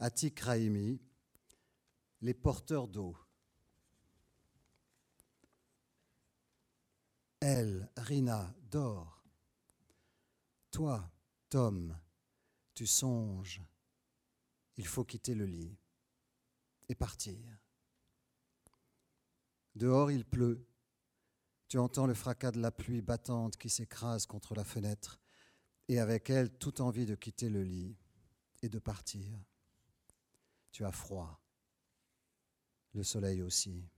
Atik Raimi, les porteurs d'eau. Elle, Rina, dort. Toi, Tom, tu songes. Il faut quitter le lit et partir. Dehors, il pleut. Tu entends le fracas de la pluie battante qui s'écrase contre la fenêtre et avec elle toute envie de quitter le lit et de partir. Tu as froid. Le soleil aussi.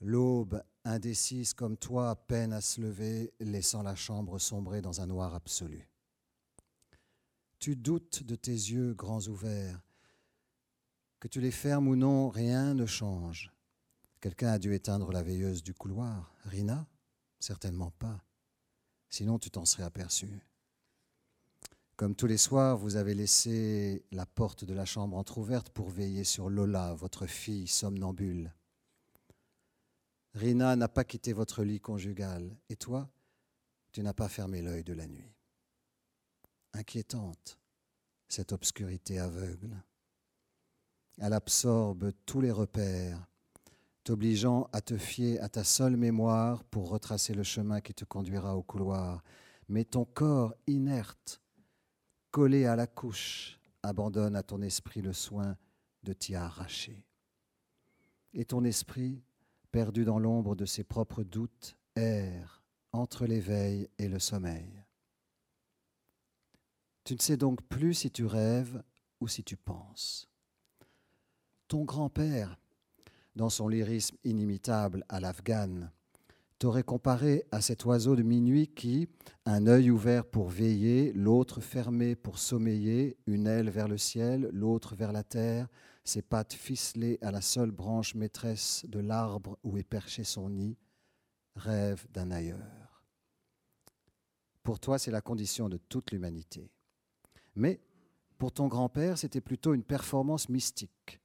L'aube, indécise comme toi, peine à se lever, laissant la chambre sombrer dans un noir absolu. Tu doutes de tes yeux grands ouverts. Que tu les fermes ou non, rien ne change. Quelqu'un a dû éteindre la veilleuse du couloir. Rina? Certainement pas. Sinon, tu t'en serais aperçu. Comme tous les soirs, vous avez laissé la porte de la chambre entr'ouverte pour veiller sur Lola, votre fille somnambule. Rina n'a pas quitté votre lit conjugal. Et toi, tu n'as pas fermé l'œil de la nuit. Inquiétante, cette obscurité aveugle. Elle absorbe tous les repères, t'obligeant à te fier à ta seule mémoire pour retracer le chemin qui te conduira au couloir. Mais ton corps inerte, collé à la couche, abandonne à ton esprit le soin de t'y arracher. Et ton esprit, perdu dans l'ombre de ses propres doutes, erre entre l'éveil et le sommeil. Tu ne sais donc plus si tu rêves ou si tu penses. Ton grand-père, dans son lyrisme inimitable à l'afghane, t'aurait comparé à cet oiseau de minuit qui, un œil ouvert pour veiller, l'autre fermé pour sommeiller, une aile vers le ciel, l'autre vers la terre, ses pattes ficelées à la seule branche maîtresse de l'arbre où est perché son nid, rêve d'un ailleurs. Pour toi, c'est la condition de toute l'humanité. Mais pour ton grand-père, c'était plutôt une performance mystique,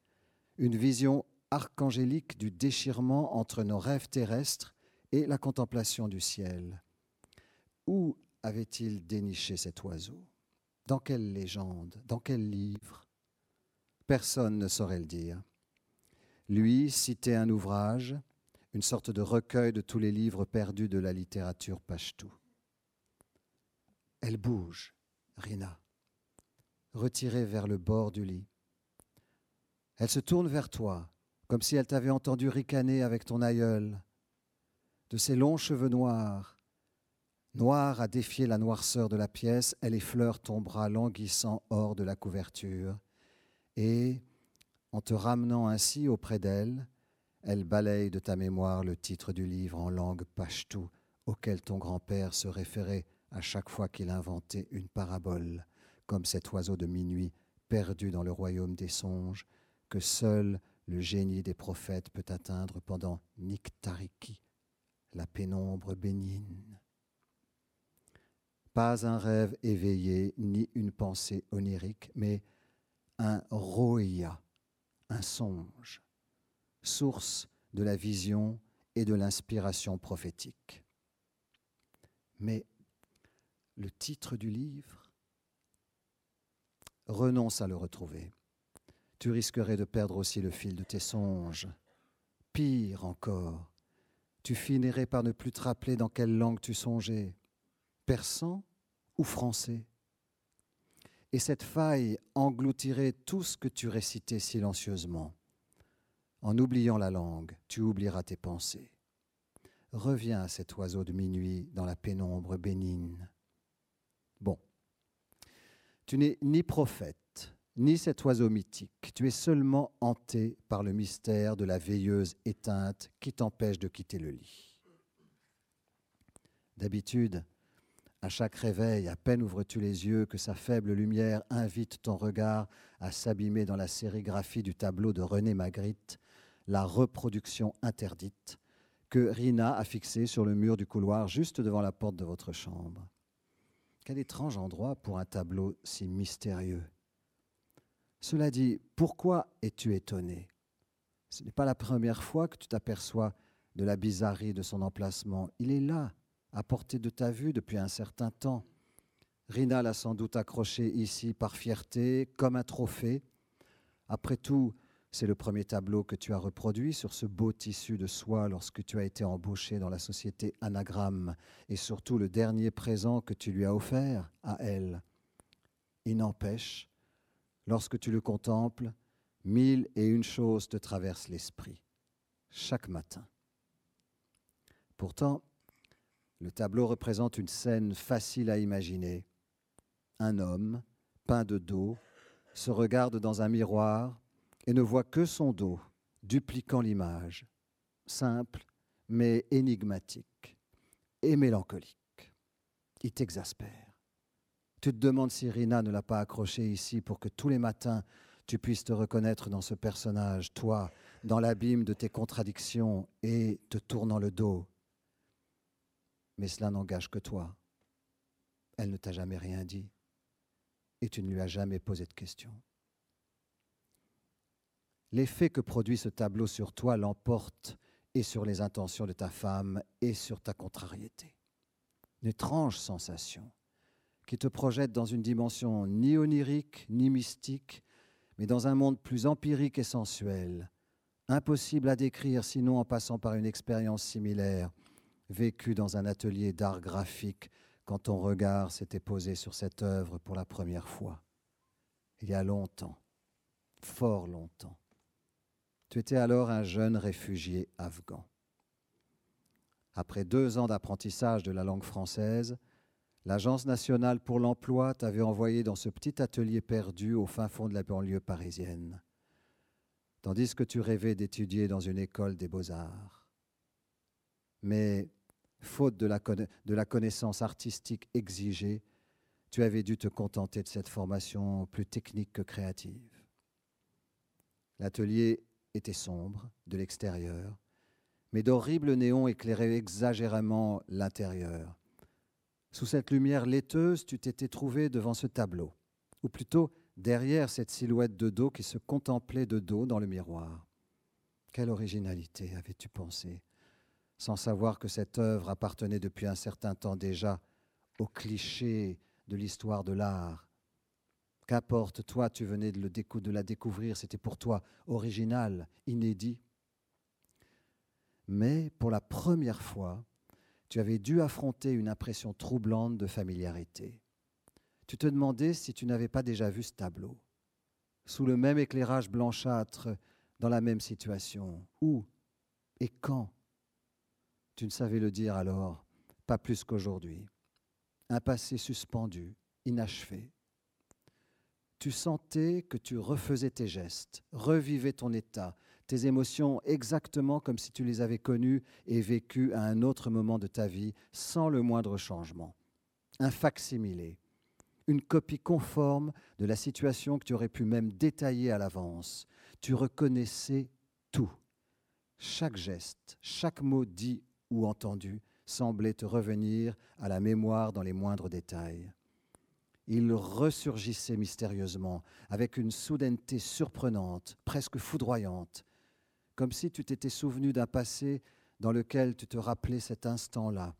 une vision archangélique du déchirement entre nos rêves terrestres et la contemplation du ciel. Où avait-il déniché cet oiseau? Dans quelle légende? Dans quel livre? Personne ne saurait le dire. Lui citait un ouvrage, une sorte de recueil de tous les livres perdus de la littérature pachtou. Elle bouge, Rina, retirée vers le bord du lit. Elle se tourne vers toi, comme si elle t'avait entendu ricaner avec ton aïeul, de ses longs cheveux noirs. Noir à défier la noirceur de la pièce, elle effleure ton bras languissant hors de la couverture, et, en te ramenant ainsi auprès d'elle, elle balaye de ta mémoire le titre du livre en langue pachtou auquel ton grand-père se référait à chaque fois qu'il inventait une parabole, comme cet oiseau de minuit perdu dans le royaume des songes, que seul le génie des prophètes peut atteindre pendant Niktariki, la pénombre bénigne. Pas un rêve éveillé, ni une pensée onirique, mais un roya, un songe, source de la vision et de l'inspiration prophétique. Mais le titre du livre, renonce à le retrouver. Tu risquerais de perdre aussi le fil de tes songes. Pire encore, tu finirais par ne plus te rappeler dans quelle langue tu songeais, persan ou français. Et cette faille engloutirait tout ce que tu récitais silencieusement. En oubliant la langue, tu oublieras tes pensées. Reviens à cet oiseau de minuit dans la pénombre bénigne. Bon, tu n'es ni prophète, ni cet oiseau mythique. Tu es seulement hanté par le mystère de la veilleuse éteinte qui t'empêche de quitter le lit. D'habitude, à chaque réveil, à peine ouvres-tu les yeux que sa faible lumière invite ton regard à s'abîmer dans la sérigraphie du tableau de René Magritte, la reproduction interdite, que Rina a fixée sur le mur du couloir juste devant la porte de votre chambre. Quel étrange endroit pour un tableau si mystérieux. Cela dit, pourquoi es-tu étonné? Ce n'est pas la première fois que tu t'aperçois de la bizarrerie de son emplacement. Il est là, à portée de ta vue depuis un certain temps. Rina l'a sans doute accroché ici par fierté, comme un trophée, Après tout, c'est le premier tableau que tu as reproduit sur ce beau tissu de soie lorsque tu as été embauché dans la société Anagramme, et surtout le dernier présent que tu lui as offert à elle. Il n'empêche, lorsque tu le contemples, mille et une choses te traversent l'esprit, chaque matin. Pourtant, le tableau représente une scène facile à imaginer. Un homme, peint de dos, se regarde dans un miroir et ne voit que son dos, dupliquant l'image, simple mais énigmatique et mélancolique. Il t'exaspère. Tu te demandes si Rina ne l'a pas accroché ici pour que tous les matins tu puisses te reconnaître dans ce personnage, toi, dans l'abîme de tes contradictions et te tournant le dos. Mais cela n'engage que toi. Elle ne t'a jamais rien dit et tu ne lui as jamais posé de questions. L'effet que produit ce tableau sur toi l'emporte et sur les intentions de ta femme et sur ta contrariété. Une étrange sensation qui te projette dans une dimension ni onirique ni mystique, mais dans un monde plus empirique et sensuel, impossible à décrire sinon en passant par une expérience similaire, vécue dans un atelier d'art graphique quand ton regard s'était posé sur cette œuvre pour la première fois, il y a longtemps, fort longtemps. Tu étais alors un jeune réfugié afghan. Après deux ans d'apprentissage de la langue française, l'Agence nationale pour l'emploi t'avait envoyé dans ce petit atelier perdu au fin fond de la banlieue parisienne, tandis que tu rêvais d'étudier dans une école des beaux-arts. Mais, faute de la, connaissance artistique exigée, tu avais dû te contenter de cette formation plus technique que créative. L'atelier était sombre de l'extérieur, mais d'horribles néons éclairaient exagérément l'intérieur. Sous cette lumière laiteuse, tu t'étais trouvé devant ce tableau, ou plutôt derrière cette silhouette de dos qui se contemplait de dos dans le miroir. Quelle originalité avais-tu pensé, sans savoir que cette œuvre appartenait depuis un certain temps déjà au cliché de l'histoire de l'art Qu'importe, toi, tu venais de, la découvrir, c'était pour toi original, inédit. Mais pour la première fois, tu avais dû affronter une impression troublante de familiarité. Tu te demandais si tu n'avais pas déjà vu ce tableau, sous le même éclairage blanchâtre, dans la même situation. Où et quand? Tu ne savais le dire alors, pas plus qu'aujourd'hui. Un passé suspendu, inachevé tu sentais que tu refaisais tes gestes, revivais ton état, tes émotions exactement comme si tu les avais connues et vécues à un autre moment de ta vie sans le moindre changement. Un facsimilé, une copie conforme de la situation que tu aurais pu même détailler à l'avance. Tu reconnaissais tout. Chaque geste, chaque mot dit ou entendu semblait te revenir à la mémoire dans les moindres détails il ressurgissait mystérieusement, avec une soudaineté surprenante, presque foudroyante, comme si tu t'étais souvenu d'un passé dans lequel tu te rappelais cet instant-là,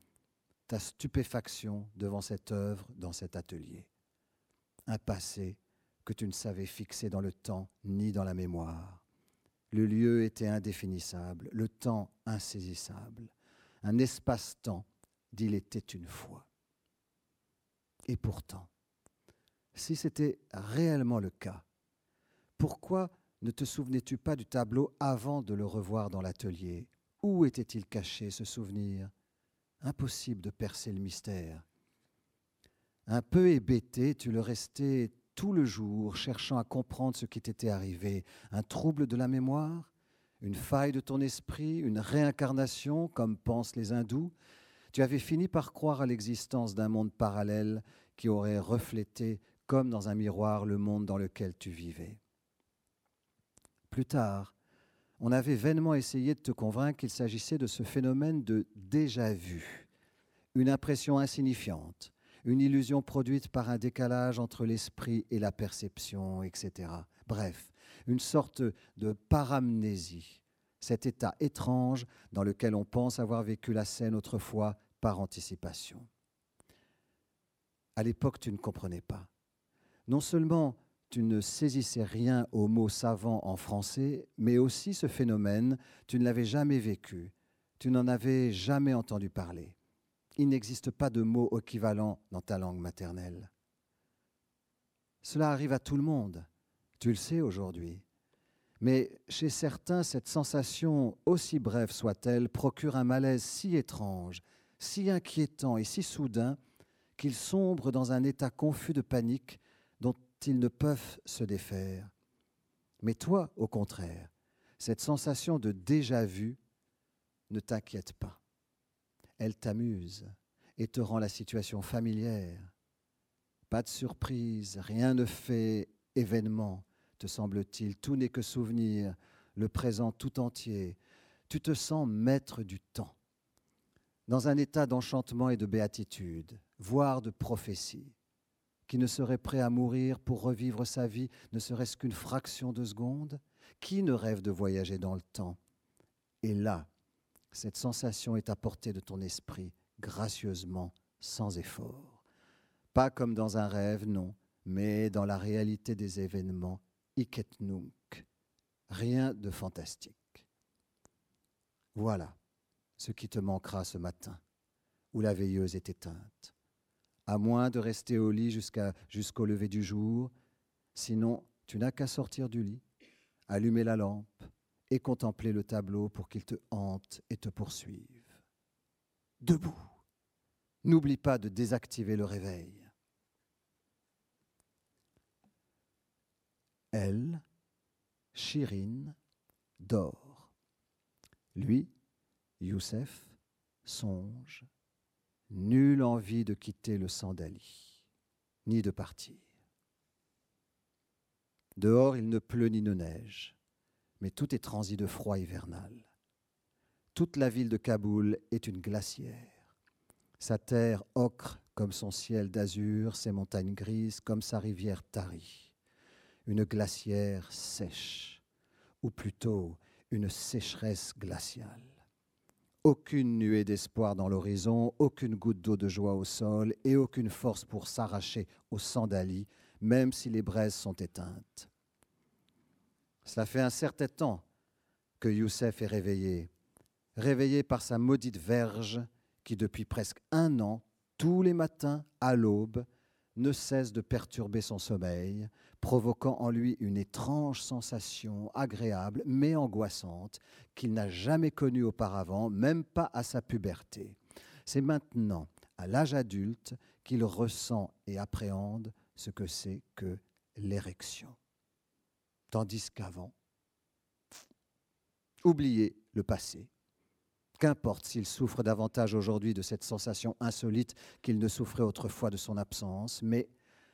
ta stupéfaction devant cette œuvre dans cet atelier. Un passé que tu ne savais fixer dans le temps ni dans la mémoire. Le lieu était indéfinissable, le temps insaisissable, un espace-temps d'il était une fois. Et pourtant, si c'était réellement le cas, pourquoi ne te souvenais-tu pas du tableau avant de le revoir dans l'atelier? Où était-il caché ce souvenir? Impossible de percer le mystère. Un peu hébété, tu le restais tout le jour, cherchant à comprendre ce qui t'était arrivé. Un trouble de la mémoire? Une faille de ton esprit? Une réincarnation, comme pensent les hindous? Tu avais fini par croire à l'existence d'un monde parallèle qui aurait reflété comme dans un miroir le monde dans lequel tu vivais. Plus tard, on avait vainement essayé de te convaincre qu'il s'agissait de ce phénomène de déjà-vu, une impression insignifiante, une illusion produite par un décalage entre l'esprit et la perception, etc. Bref, une sorte de paramnésie, cet état étrange dans lequel on pense avoir vécu la scène autrefois par anticipation. À l'époque, tu ne comprenais pas non seulement tu ne saisissais rien aux mots savants en français, mais aussi ce phénomène, tu ne l'avais jamais vécu, tu n'en avais jamais entendu parler. Il n'existe pas de mot équivalent dans ta langue maternelle. Cela arrive à tout le monde, tu le sais aujourd'hui. Mais chez certains, cette sensation, aussi brève soit-elle, procure un malaise si étrange, si inquiétant et si soudain qu'ils sombrent dans un état confus de panique dont ils ne peuvent se défaire. Mais toi, au contraire, cette sensation de déjà-vu ne t'inquiète pas. Elle t'amuse et te rend la situation familière. Pas de surprise, rien ne fait événement, te semble-t-il, tout n'est que souvenir, le présent tout entier. Tu te sens maître du temps, dans un état d'enchantement et de béatitude, voire de prophétie qui ne serait prêt à mourir pour revivre sa vie, ne serait-ce qu'une fraction de seconde? Qui ne rêve de voyager dans le temps? Et là, cette sensation est à portée de ton esprit, gracieusement, sans effort. Pas comme dans un rêve, non, mais dans la réalité des événements, iket nunc. Rien de fantastique. Voilà ce qui te manquera ce matin, où la veilleuse est éteinte à moins de rester au lit jusqu'au lever du jour. Sinon, tu n'as qu'à sortir du lit, allumer la lampe et contempler le tableau pour qu'il te hante et te poursuive. Debout. N'oublie pas de désactiver le réveil. Elle, Chirine, dort. Lui, Youssef, songe nulle envie de quitter le Sandali, ni de partir. Dehors, il ne pleut ni ne neige, mais tout est transi de froid hivernal. Toute la ville de Kaboul est une glacière. Sa terre ocre comme son ciel d'azur, ses montagnes grises comme sa rivière tarie. Une glacière sèche, ou plutôt une sécheresse glaciale. Aucune nuée d'espoir dans l'horizon, aucune goutte d'eau de joie au sol et aucune force pour s'arracher aux sandalies, même si les braises sont éteintes. Cela fait un certain temps que Youssef est réveillé, réveillé par sa maudite verge qui, depuis presque un an, tous les matins, à l'aube, ne cesse de perturber son sommeil, provoquant en lui une étrange sensation agréable mais angoissante qu'il n'a jamais connue auparavant, même pas à sa puberté. C'est maintenant, à l'âge adulte, qu'il ressent et appréhende ce que c'est que l'érection. Tandis qu'avant, oubliez le passé. Qu'importe s'il souffre davantage aujourd'hui de cette sensation insolite qu'il ne souffrait autrefois de son absence, mais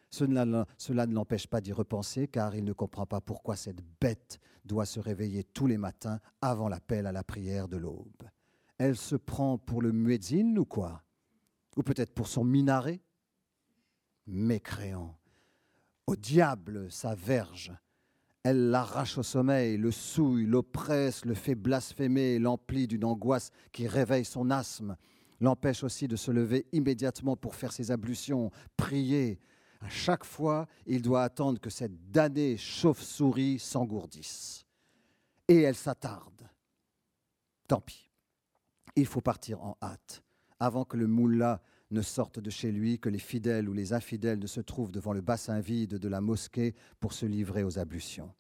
cela, ne l'empêche pas d'y repenser, car il ne comprend pas pourquoi cette bête doit se réveiller tous les matins avant l'appel à la prière de l'aube. Elle se prend pour le muezzin ou quoi? Ou peut-être pour son minaret? Mécréant. Au diable sa verge Elle l'arrache au sommeil, le souille, l'oppresse, le fait blasphémer, l'emplit d'une angoisse qui réveille son asthme, l'empêche aussi de se lever immédiatement pour faire ses ablutions, prier, à chaque fois, il doit attendre que cette damnée chauve-souris s'engourdisse. Et elle s'attarde. Tant pis. Il faut partir en hâte, avant que le moullah ne sorte de chez lui, que les fidèles ou les infidèles ne se trouvent devant le bassin vide de la mosquée pour se livrer aux ablutions.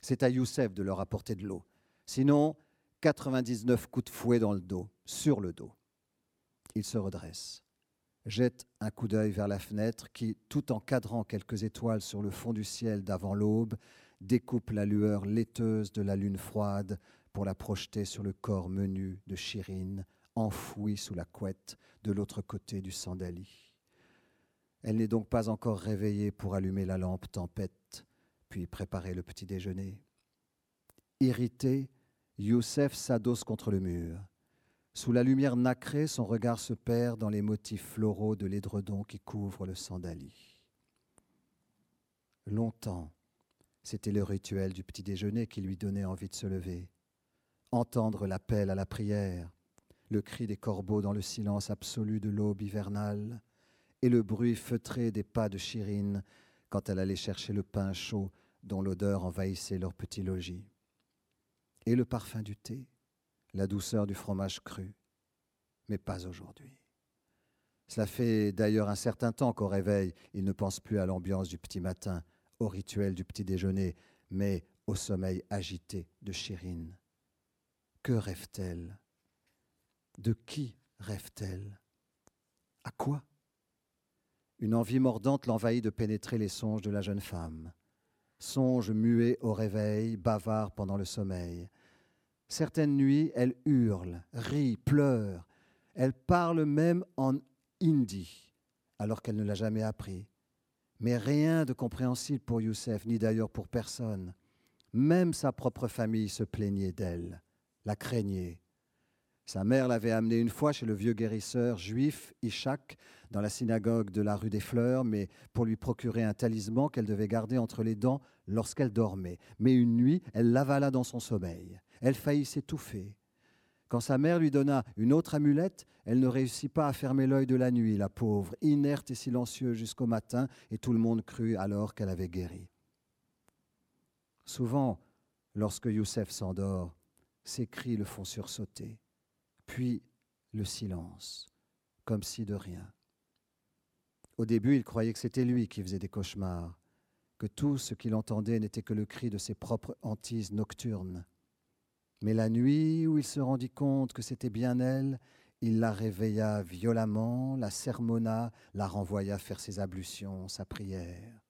C'est à Youssef de leur apporter de l'eau. Sinon, 99 coups de fouet dans le dos, sur le dos. Il se redresse jette un coup d'œil vers la fenêtre qui, tout en cadrant quelques étoiles sur le fond du ciel d'avant l'aube, découpe la lueur laiteuse de la lune froide pour la projeter sur le corps menu de Chirine, enfoui sous la couette de l'autre côté du sandali. Elle n'est donc pas encore réveillée pour allumer la lampe tempête, puis préparer le petit déjeuner. Irrité, Youssef s'adosse contre le mur. Sous la lumière nacrée, son regard se perd dans les motifs floraux de l'édredon qui couvre le sandali. Longtemps, c'était le rituel du petit déjeuner qui lui donnait envie de se lever. Entendre l'appel à la prière, le cri des corbeaux dans le silence absolu de l'aube hivernale, et le bruit feutré des pas de Chirine quand elle allait chercher le pain chaud dont l'odeur envahissait leur petit logis. Et le parfum du thé, la douceur du fromage cru, mais pas aujourd'hui. Cela fait d'ailleurs un certain temps qu'au réveil, il ne pense plus à l'ambiance du petit matin, au rituel du petit déjeuner, mais au sommeil agité de Chérine. Que rêve-t-elle? De qui rêve-t-elle? À quoi? Une envie mordante l'envahit de pénétrer les songes de la jeune femme. Songe muet au réveil, bavard pendant le sommeil. Certaines nuits, elle hurle, rit, pleure. Elle parle même en hindi, alors qu'elle ne l'a jamais appris. Mais rien de compréhensible pour Youssef, ni d'ailleurs pour personne. Même sa propre famille se plaignait d'elle, la craignait. Sa mère l'avait amenée une fois chez le vieux guérisseur juif Ishak dans la synagogue de la rue des Fleurs, mais pour lui procurer un talisman qu'elle devait garder entre les dents lorsqu'elle dormait. Mais une nuit, elle l'avala dans son sommeil. Elle faillit s'étouffer. Quand sa mère lui donna une autre amulette, elle ne réussit pas à fermer l'œil de la nuit, la pauvre, inerte et silencieuse jusqu'au matin, et tout le monde crut alors qu'elle avait guéri. Souvent, lorsque Youssef s'endort, ses cris le font sursauter, puis le silence, comme si de rien. Au début, il croyait que c'était lui qui faisait des cauchemars, que tout ce qu'il entendait n'était que le cri de ses propres hantises nocturnes. Mais la nuit où il se rendit compte que c'était bien elle, il la réveilla violemment, la sermonna, la renvoya faire ses ablutions, sa prière.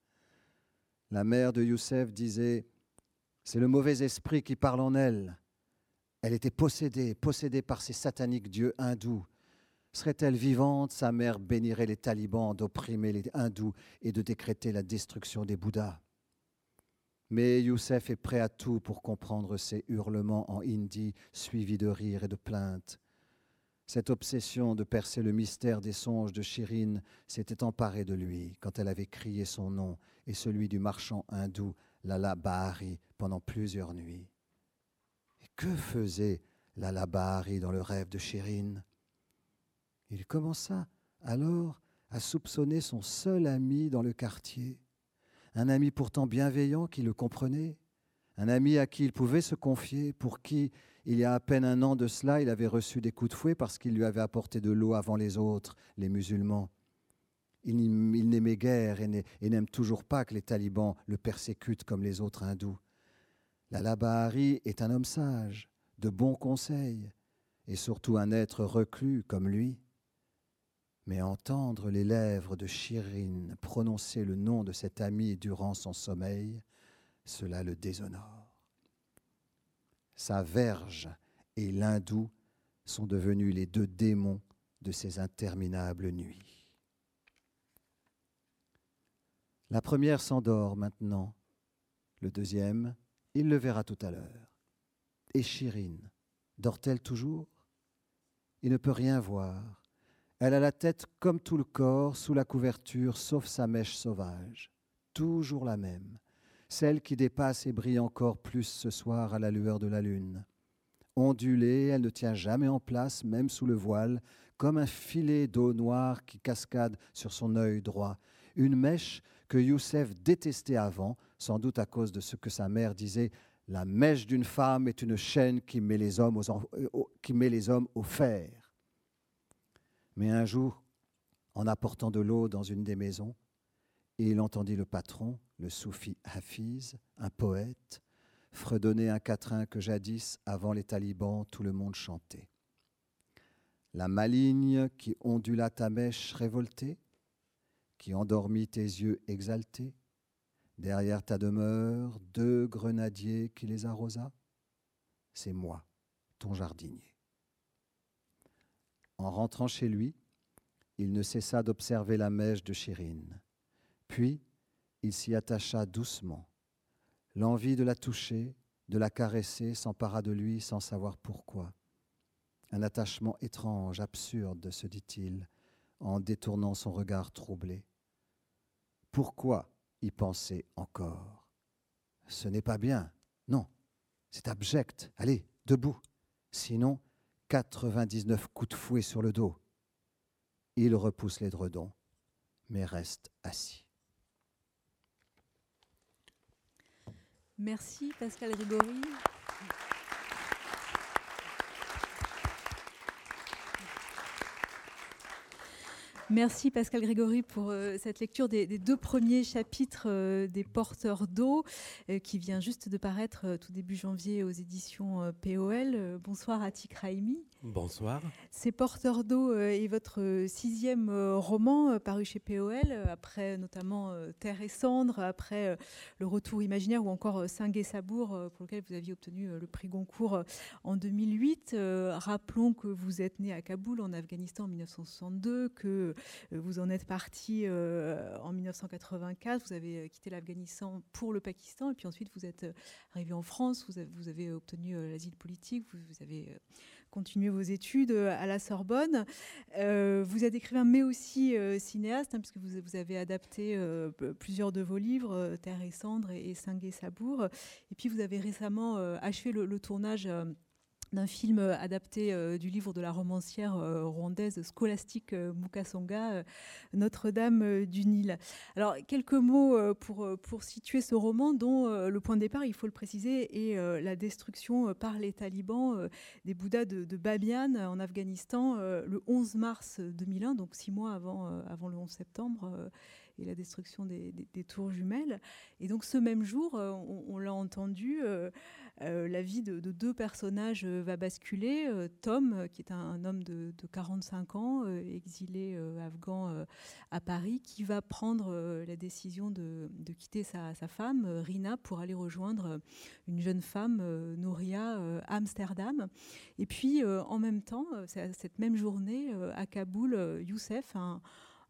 La mère de Youssef disait C'est le mauvais esprit qui parle en elle. Elle était possédée, possédée par ces sataniques dieux hindous. Serait-elle vivante, sa mère bénirait les talibans d'opprimer les hindous et de décréter la destruction des Bouddhas. Mais Youssef est prêt à tout pour comprendre ces hurlements en hindi suivis de rires et de plaintes. Cette obsession de percer le mystère des songes de Chirine s'était emparée de lui quand elle avait crié son nom et celui du marchand hindou Lala Bahari pendant plusieurs nuits. Que faisait Lala Bahari dans le rêve de Chirine Il commença alors à soupçonner son seul ami dans le quartier un ami pourtant bienveillant qui le comprenait, un ami à qui il pouvait se confier, pour qui, il y a à peine un an de cela, il avait reçu des coups de fouet parce qu'il lui avait apporté de l'eau avant les autres, les musulmans. Il n'aimait guère et n'aime toujours pas que les talibans le persécutent comme les autres hindous. La Bahari est un homme sage, de bons conseils, et surtout un être reclus comme lui mais entendre les lèvres de Chirine prononcer le nom de cet ami durant son sommeil, cela le déshonore. Sa verge et l'hindou sont devenus les deux démons de ces interminables nuits. La première s'endort maintenant, le deuxième, il le verra tout à l'heure. Et Chirine, dort-elle toujours? Il ne peut rien voir elle a la tête comme tout le corps sous la couverture, sauf sa mèche sauvage. Toujours la même, celle qui dépasse et brille encore plus ce soir à la lueur de la lune. Ondulée, elle ne tient jamais en place, même sous le voile, comme un filet d'eau noire qui cascade sur son œil droit. Une mèche que Youssef détestait avant, sans doute à cause de ce que sa mère disait La mèche d'une femme est une chaîne qui met les hommes, aux, hommes au fer. Mais un jour, en apportant de l'eau dans une des maisons, il entendit le patron, le soufi Hafiz, un poète, fredonner un quatrain que jadis, avant les talibans, tout le monde chantait. La maligne qui ondula ta mèche révoltée, qui endormit tes yeux exaltés, derrière ta demeure, deux grenadiers qui les arrosa, c'est moi, ton jardinier. En rentrant chez lui, il ne cessa d'observer la mèche de Chirine. Puis, il s'y attacha doucement. L'envie de la toucher, de la caresser s'empara de lui sans savoir pourquoi. Un attachement étrange, absurde, se dit-il, en détournant son regard troublé. Pourquoi y penser encore. Ce n'est pas bien. Non, c'est abject. Allez, debout. Sinon, 99 coups de fouet sur le dos. Il repousse les dredons, mais reste assis. Merci Pascal Rigori. Merci Pascal Grégory pour euh, cette lecture des, deux premiers chapitres euh, des Porteurs d'eau euh, qui vient juste de paraître tout début janvier aux éditions POL. bonsoir Atik Raimi. Bonsoir. Ces Porteurs d'eau est votre sixième roman paru chez POL, après notamment Terre et Cendre, après Le Retour imaginaire ou encore Saint et Sabour, pour lequel vous aviez obtenu le prix Goncourt en 2008. Rappelons que vous êtes né à Kaboul en Afghanistan en 1962, que vous en êtes parti euh, en 1984, vous avez euh, quitté l'Afghanistan pour le Pakistan, et puis ensuite vous êtes arrivé en France, vous avez, obtenu l'asile politique, vous, avez continué vos études à la Sorbonne. vous êtes écrivain, mais aussi cinéaste, hein, puisque vous, avez adapté plusieurs de vos livres, Terre et Cendre et, et Sabour. Et puis vous avez récemment achevé le tournage d'un film adapté euh, du livre de la romancière euh, rwandaise scolastique euh, Mukasonga, Notre-Dame du Nil. Alors, quelques mots pour, pour situer ce roman dont le point de départ, il faut le préciser, est la destruction par les talibans des Bouddhas de, de en Afghanistan le 11 mars 2001, donc six mois avant, avant le 11 septembre et la destruction des, tours jumelles. Et donc ce même jour, euh, on, l'a entendu, euh, euh, la vie de, deux personnages va basculer. Tom, qui est un, homme de, 45 ans, exilé afghan à Paris, qui va prendre la décision de, quitter sa, femme, Rina, pour aller rejoindre une jeune femme, Nouria, à Amsterdam. Et puis en même temps, cette même journée, à Kaboul, Youssef, un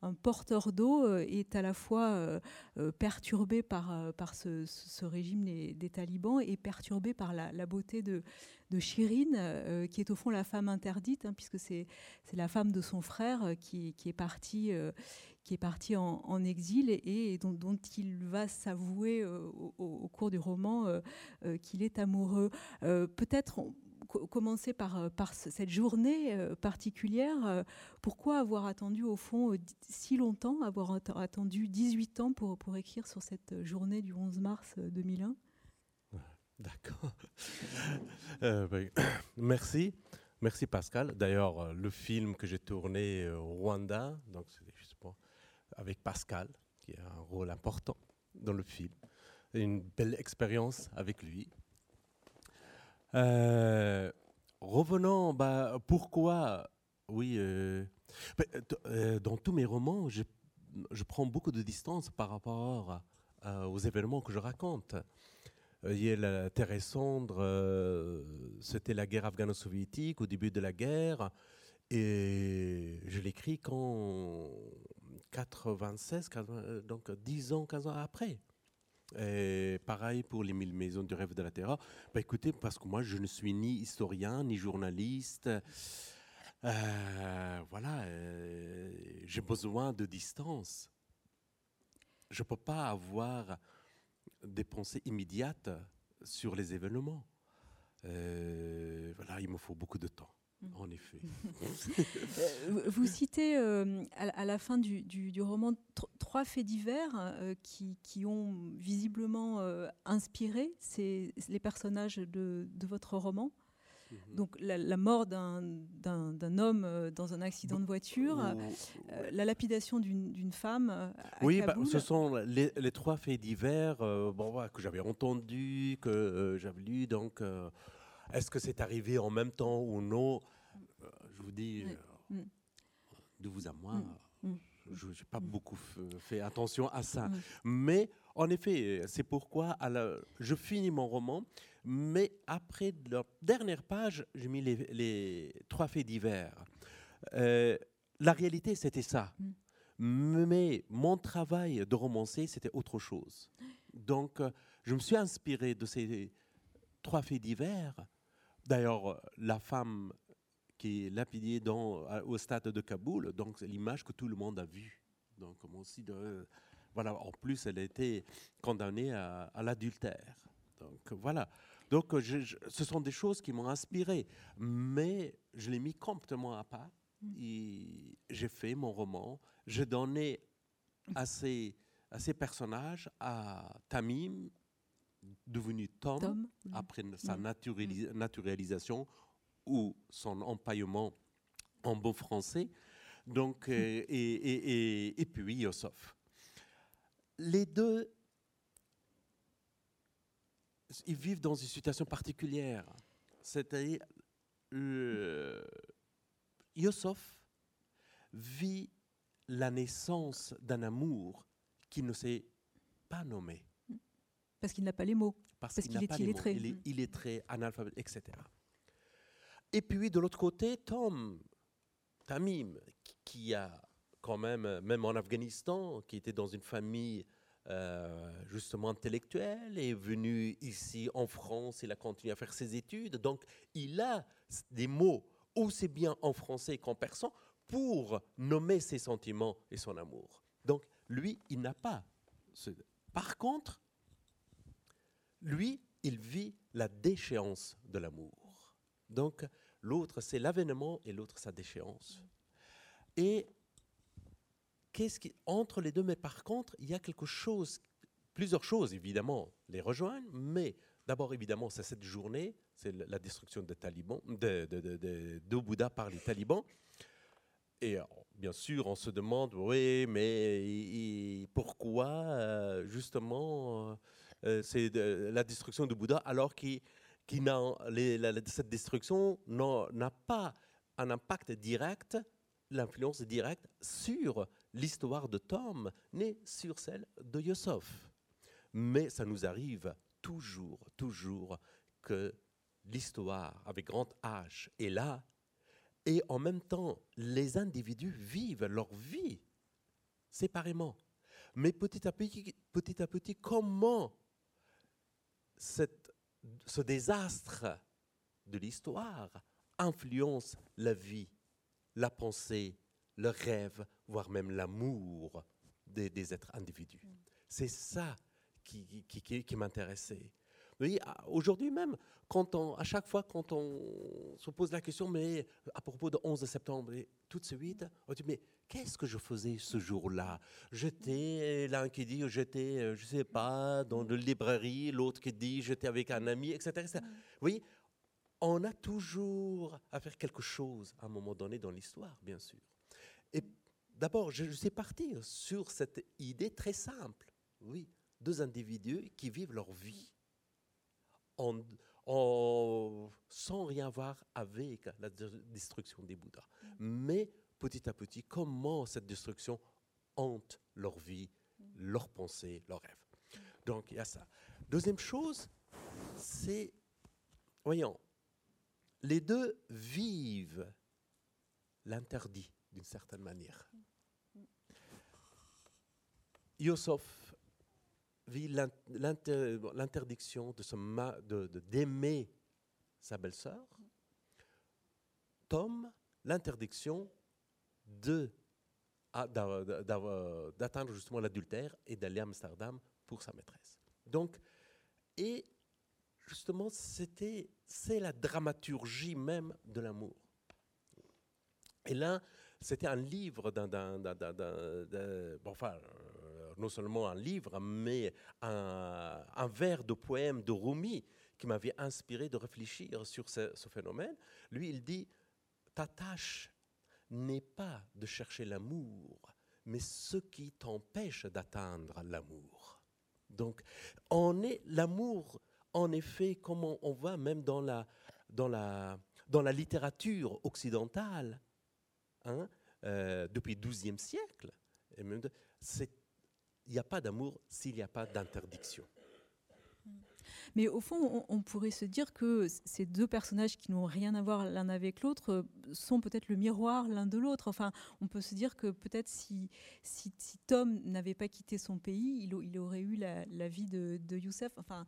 un porteur d'eau euh, est à la fois euh, euh, perturbé par, par ce, régime des, talibans et perturbé par la, beauté de, de Shirin, qui est au fond la femme interdite, hein, puisque c'est la femme de son frère qui, qui est partie, qui est en, exil et, dont, dont, il va s'avouer au, cours du roman qu'il est amoureux. Peut-être commencer par, euh, cette journée euh, particulière. Euh, pourquoi avoir attendu au fond si longtemps, avoir attendu 18 ans pour, écrire sur cette journée du 11 mars 2001 D'accord. Ben, merci. Merci Pascal. D'ailleurs, le film que j'ai tourné au Rwanda, donc c'est avec Pascal, qui a un rôle important dans le film. Une belle expérience avec lui. Euh, revenons, bah, pourquoi Oui, euh, bah, euh, dans tous mes romans, je, prends beaucoup de distance par rapport aux événements que je raconte. Il y a la Terre Cendre, c'était la guerre afghano-soviétique, au début de la guerre, et je l'écris qu'en 96, donc 10 ans, 15 ans après. Et pareil pour les mille maisons du rêve de la terre. Bah écoutez, parce que moi, je ne suis ni historien, ni journaliste. Euh, voilà, euh, j'ai besoin de distance. Je ne peux pas avoir des pensées immédiates sur les événements. Euh, voilà, il me faut beaucoup de temps. Mm. En effet. Euh, vous citez euh, à, la fin du, roman trois faits divers euh, qui, qui, ont visiblement inspiré les personnages de, votre roman. Mm-hmm. Donc la, mort d'un homme dans un accident de voiture, la lapidation d'une femme. À oui, bah, ce sont les, trois faits divers bon, que j'avais entendus, que j'avais lus. Donc est-ce que c'est arrivé en même temps ou non? Euh, Je vous dis, euh, mm. de vous à moi, mm. Mm. je n'ai pas beaucoup fait attention à ça. Mais en effet, c'est pourquoi je finis mon roman, mais après la dernière page, j'ai mis les, trois faits divers. Euh, la réalité, c'était ça. Mais mon travail de romancier, c'était autre chose. Donc, je me suis inspiré de ces trois faits divers D'ailleurs, la femme qui est lapidée dans, au stade de Kaboul, donc c'est l'image que tout le monde a vue. Donc, aussi de, voilà, en plus, elle a été condamnée à, l'adultère. Donc voilà. Donc ce sont des choses qui m'ont inspiré, mais je l'ai mis complètement à part. Mm. Et j'ai fait mon roman. J'ai donné à ces, à ces personnages, à Tamim, devenu Tom, Tom. après sa naturalisa- naturalisation ou son empaillement en bon français. Donc, euh, et, et, et, et puis Yosef. Les deux, ils vivent dans une situation particulière. C'est-à-dire, Yosef vit la naissance d'un amour qui ne s'est pas nommé. Parce qu'il n'a pas les mots. Parce, Parce qu'il est illettré. Il est Mm. illettré, analphabète, etc. Et puis, de l'autre côté, Tom, Tamim, qui- a quand même, euh, même en Afghanistan, qui était dans une famille euh, justement intellectuelle, est venu ici en France, il a continué à faire ses études. Donc, il a des mots aussi bien en français qu'en persan pour nommer ses sentiments et son amour. Donc, lui, il n'a pas. ce- Par contre, lui, il vit la déchéance de l'amour. Donc, l'autre, c'est l'avènement et l'autre, sa déchéance. Et qu'est-ce qui, entre les deux, mais par contre, il y a quelque chose, plusieurs choses, évidemment, les rejoignent, mais d'abord, évidemment, c'est cette journée, c'est la destruction des talibans, de, de, de, de- Bouddha par les talibans. Et euh, bien sûr, on se demande, oui, mais pourquoi euh, justement euh, c'est de- la destruction de Bouddha alors qu'il qui cette destruction n'a n'a pas un impact direct, l'influence directe sur l'histoire de Tom, ni sur celle de Yosef. Mais ça nous arrive toujours, toujours que l'histoire avec grand H est là et en même temps, les individus vivent leur vie séparément. Mais petit à petit, petit, à petit comment cette- ce désastre de l'histoire influence la vie, la pensée, le rêve, voire même l'amour des, des êtres individus. C'est ça qui, qui, qui- qui m'intéressait. Aujourd'hui même, quand on, à chaque fois quand on se pose la question, mais à propos de 11 septembre, et tout de suite, on dit, mais qu'est-ce que je faisais ce jour-là? J'étais, l'un qui dit, j'étais, euh, je sais pas, dans une librairie, l'autre qui dit, j'étais avec un ami, etc. etc. Vous voyez, on a toujours à faire quelque chose à un moment donné dans l'histoire, bien sûr. Et d'abord, je, je suis parti sur cette idée très simple. Oui, deux individus qui vivent leur vie en, en- sans rien voir avec la de- destruction des Bouddhas. Mais petit à petit, comment cette destruction hante leur vie, leurs pensées, leurs rêves. Donc il y a ça. Deuxième chose, c'est, voyons, les deux vivent l'interdit d'une certaine manière. Yosef vit l'in- l'inter- l'interdiction de- d'aimer sa belle-sœur. Tom, l'interdiction d'atteindre justement l'adultère et d'aller à Amsterdam pour sa maîtresse. Donc, et justement, c'était, c'est la dramaturgie même de l'amour. Et là, c'était un livre d'un- bon, enfin, euh, non seulement un livre, mais un, un vers de poème de Rumi qui m'avait inspiré de réfléchir sur ce, ce phénomène. Lui, il dit, ta tâche n'est pas de chercher l'amour, mais ce qui t'empêche d'atteindre l'amour. Donc, on est l'amour, en effet, comme on, voit même dans la, dans la, dans la littérature occidentale, hein, euh, depuis le XIIe siècle, il n'y a pas d'amour s'il n'y a pas d'interdiction. Mais au fond, on, on pourrait se dire que ces deux personnages qui n'ont rien à voir l'un avec l'autre euh, sont peut-être le miroir l'un de l'autre. Enfin, on peut se dire que peut-être si, si, si Tom n'avait pas quitté son pays, il, au- il aurait eu la, la vie de, de Youssef. Enfin,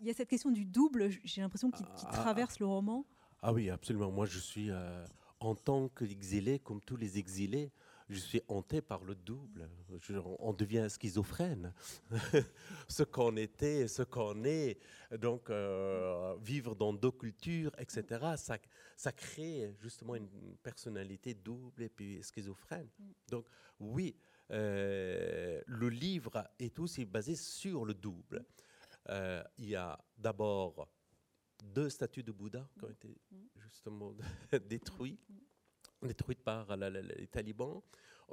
il y a cette question du double, j'ai l'impression, qui, qui Ah. traverse le roman. Ah oui, absolument. Moi, je suis, euh, en tant qu'exilé, comme tous les exilés, je suis hanté par le double. Je- on devient schizophrène. ce qu'on était, ce qu'on est. Donc, euh, vivre dans deux cultures, etc., ça, ça crée justement une personnalité double et puis schizophrène. Donc, oui, euh, le livre est aussi basé sur le double. Euh, il y a d'abord deux statues de Bouddha qui ont été justement détruites, détruites par les talibans.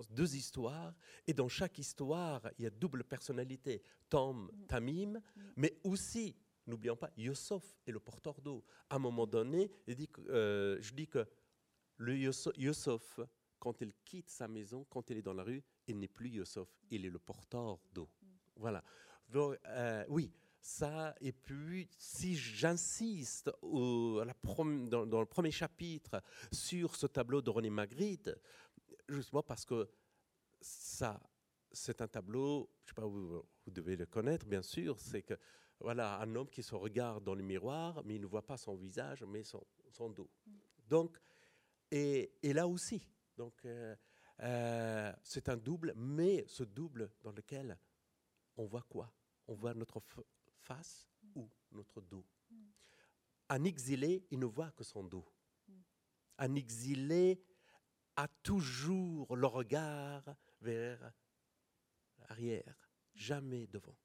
Deux histoires, et dans chaque histoire, il y a double personnalité. Tom, Tamim, mais aussi, n'oublions pas, Yusuf est le porteur d'eau. À un moment donné, euh, je dis que le quand il quitte sa maison, quand il est dans la rue, il n'est plus Yusuf, il est le porteur d'eau. Voilà. Euh, oui, ça. Et puis, si j'insiste dans, le premier chapitre sur ce tableau de René Magritte, justement parce que ça, c'est un tableau, je ne sais pas, vous, devez le connaître, bien sûr, c'est que voilà, un homme qui se regarde dans le miroir, mais il ne voit pas son visage, mais son, dos. Donc, et, et, là aussi, donc, euh, euh, c'est un double, mais ce double dans lequel on voit quoi? On voit notre face ou notre dos. Un exilé, il ne voit que son dos. Un exilé a toujours le regard vers l'arrière, jamais devant.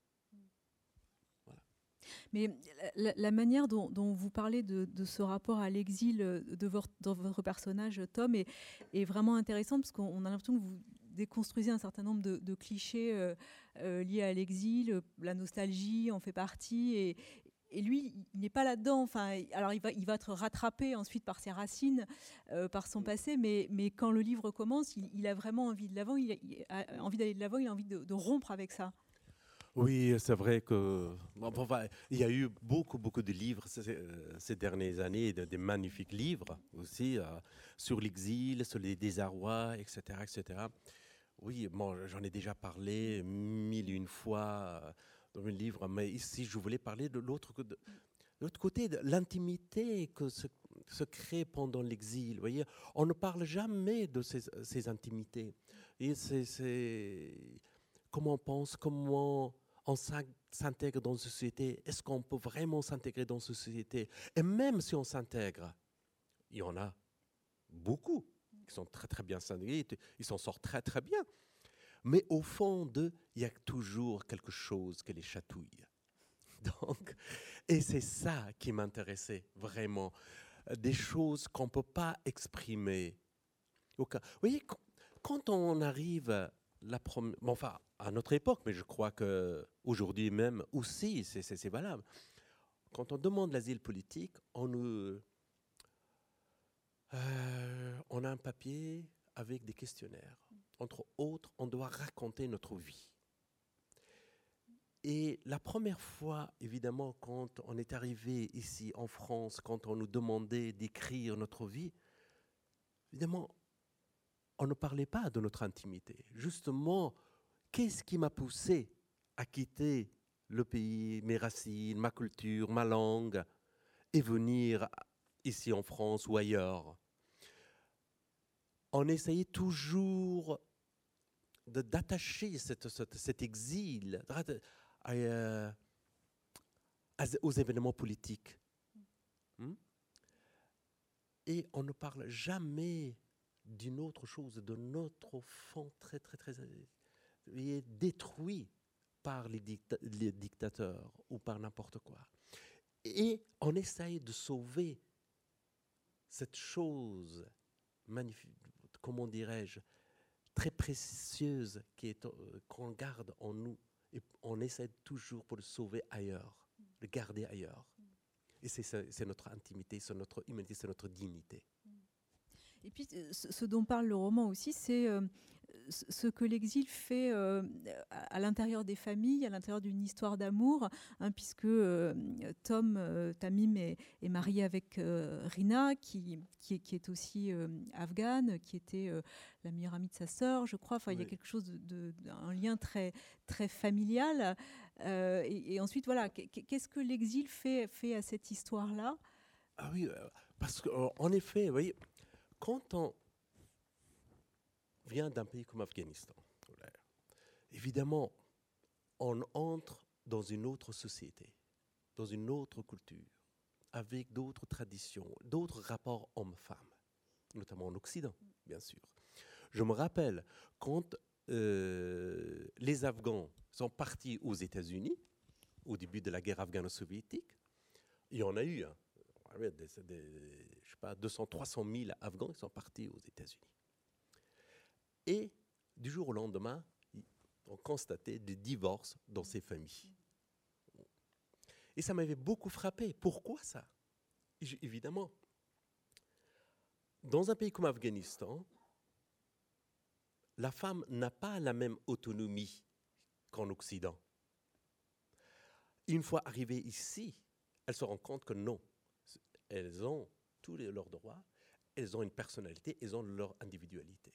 Mais la, manière dont, vous parlez de, ce rapport à l'exil votre, dans votre personnage, Tom, est, est vraiment intéressante parce qu'on a l'impression que vous déconstruisez un certain nombre de, clichés euh, euh, liés à l'exil, la nostalgie en fait partie, et, et lui, il n'est pas là-dedans. Enfin, alors il va, il va être rattrapé ensuite par ses racines, euh, par son passé, mais, mais quand le livre commence, il, a vraiment envie de l'avant, il, a envie d'aller de l'avant, il a envie de, rompre avec ça. Oui, c'est vrai que il y a eu beaucoup, beaucoup de livres ces, dernières années, des magnifiques livres aussi sur l'exil, sur les désarrois, etc., etc. Oui, bon, j'en ai déjà parlé mille et une fois euh, dans le livre, mais ici, je voulais parler de l'autre côté, de l'intimité que se, crée pendant l'exil. Voyez, on ne parle jamais de ces, intimités. Et c'est comment on pense, comment on s'intègre dans une société. Est-ce qu'on peut vraiment s'intégrer dans une société? Et même si on s'intègre, il y en a beaucoup qui sont très très bien scénarisés, ils s'en sortent très très bien. Mais au fond d'eux, il y a toujours quelque chose qui les chatouille. Donc, et c'est ça qui m'intéressait vraiment, des choses qu'on ne peut pas exprimer. Vous voyez, quand on arrive la enfin, à notre époque, mais je crois que aujourd'hui même aussi, c'est valable. Quand on demande l'asile politique, on nous, euh, on a un papier avec des questionnaires. Entre autres, on doit raconter notre vie. Et la première fois, évidemment, quand on est arrivé ici en France, quand on nous demandait d'écrire notre vie, évidemment, on ne parlait pas de notre intimité. Justement, qu'est-ce qui m'a poussé à quitter le pays, mes racines, ma culture, ma langue, et venir ici en France ou ailleurs on essayait toujours d'attacher cet exil euh, aux événements politiques. Hmm? Et on ne parle jamais d'une autre chose, de notre fond très, très, très détruit par les, les dictateurs ou par n'importe quoi. Et on essaye de sauver cette chose magnifique, comment dirais-je, très précieuse euh, qu'on garde en nous et on essaie toujours pour le sauver ailleurs, le garder ailleurs. Et c'est notre intimité, c'est notre humanité, c'est notre dignité. Et puis, euh, ce dont parle le roman aussi, c'est euh, ce que l'exil fait euh, à l'intérieur des familles, à l'intérieur d'une histoire d'amour, hein, puisque euh, Tom euh, Tamim est, marié avec Rina, qui, qui, est, aussi afghane, qui était la meilleure amie de sa sœur, je crois. Enfin, il y a quelque chose de, un lien très très familial. Et, ensuite, voilà, qu'est-ce que l'exil fait fait à cette histoire-là? Ah oui, parce qu'en effet, vous voyez, quand on vient d'un pays comme Afghanistan. Évidemment, on entre dans une autre société, dans une autre culture, avec d'autres traditions, d'autres rapports hommes-femmes, notamment en Occident, bien sûr. Je me rappelle quand euh, les Afghans sont partis aux États-Unis, au début de la guerre afghano-soviétique. Il y en a eu, hein. Des, je sais pas, 200, 300 000 Afghans qui sont partis aux États-Unis. Et du jour au lendemain, on constatait des divorces dans ces familles. Et ça m'avait beaucoup frappé. Pourquoi ça? Évidemment, dans un pays comme Afghanistan, la femme n'a pas la même autonomie qu'en Occident. Une fois arrivée ici, elle se rend compte que non, elles ont tous leurs droits, elles ont une personnalité, elles ont leur individualité.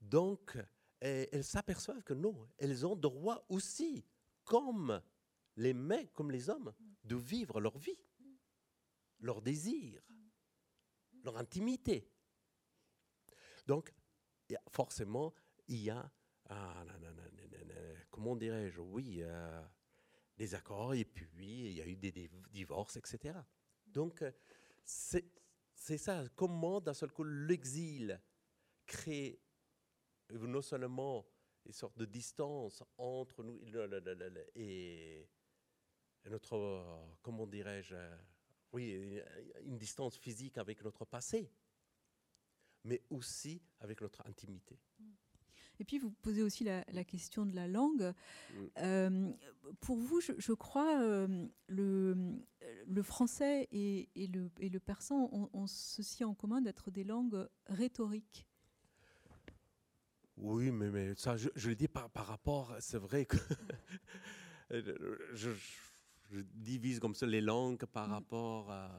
Donc, elles s'aperçoivent que non, elles ont droit aussi, comme les mecs, comme les hommes, de vivre leur vie, leur désir, leur intimité. Donc, forcément, il y a, ah, comment dirais-je, oui, euh, des accords, et puis il y a eu des, divorces, etc. Donc, c'est ça, comment d'un seul coup l'exil crée non seulement une sorte de distance entre nous et, notre, comment dirais-je, oui, une distance physique avec notre passé, mais aussi avec notre intimité. Et puis vous posez aussi la, question de la langue. Mm. Euh, pour vous, je, crois, euh, le, le, français et, et, le, et, le, persan ont, ceci en commun d'être des langues rhétoriques. Oui, mais, mais ça, je, le dis par, par rapport, c'est vrai que je, je, divise comme ça les langues par mm. rapport à,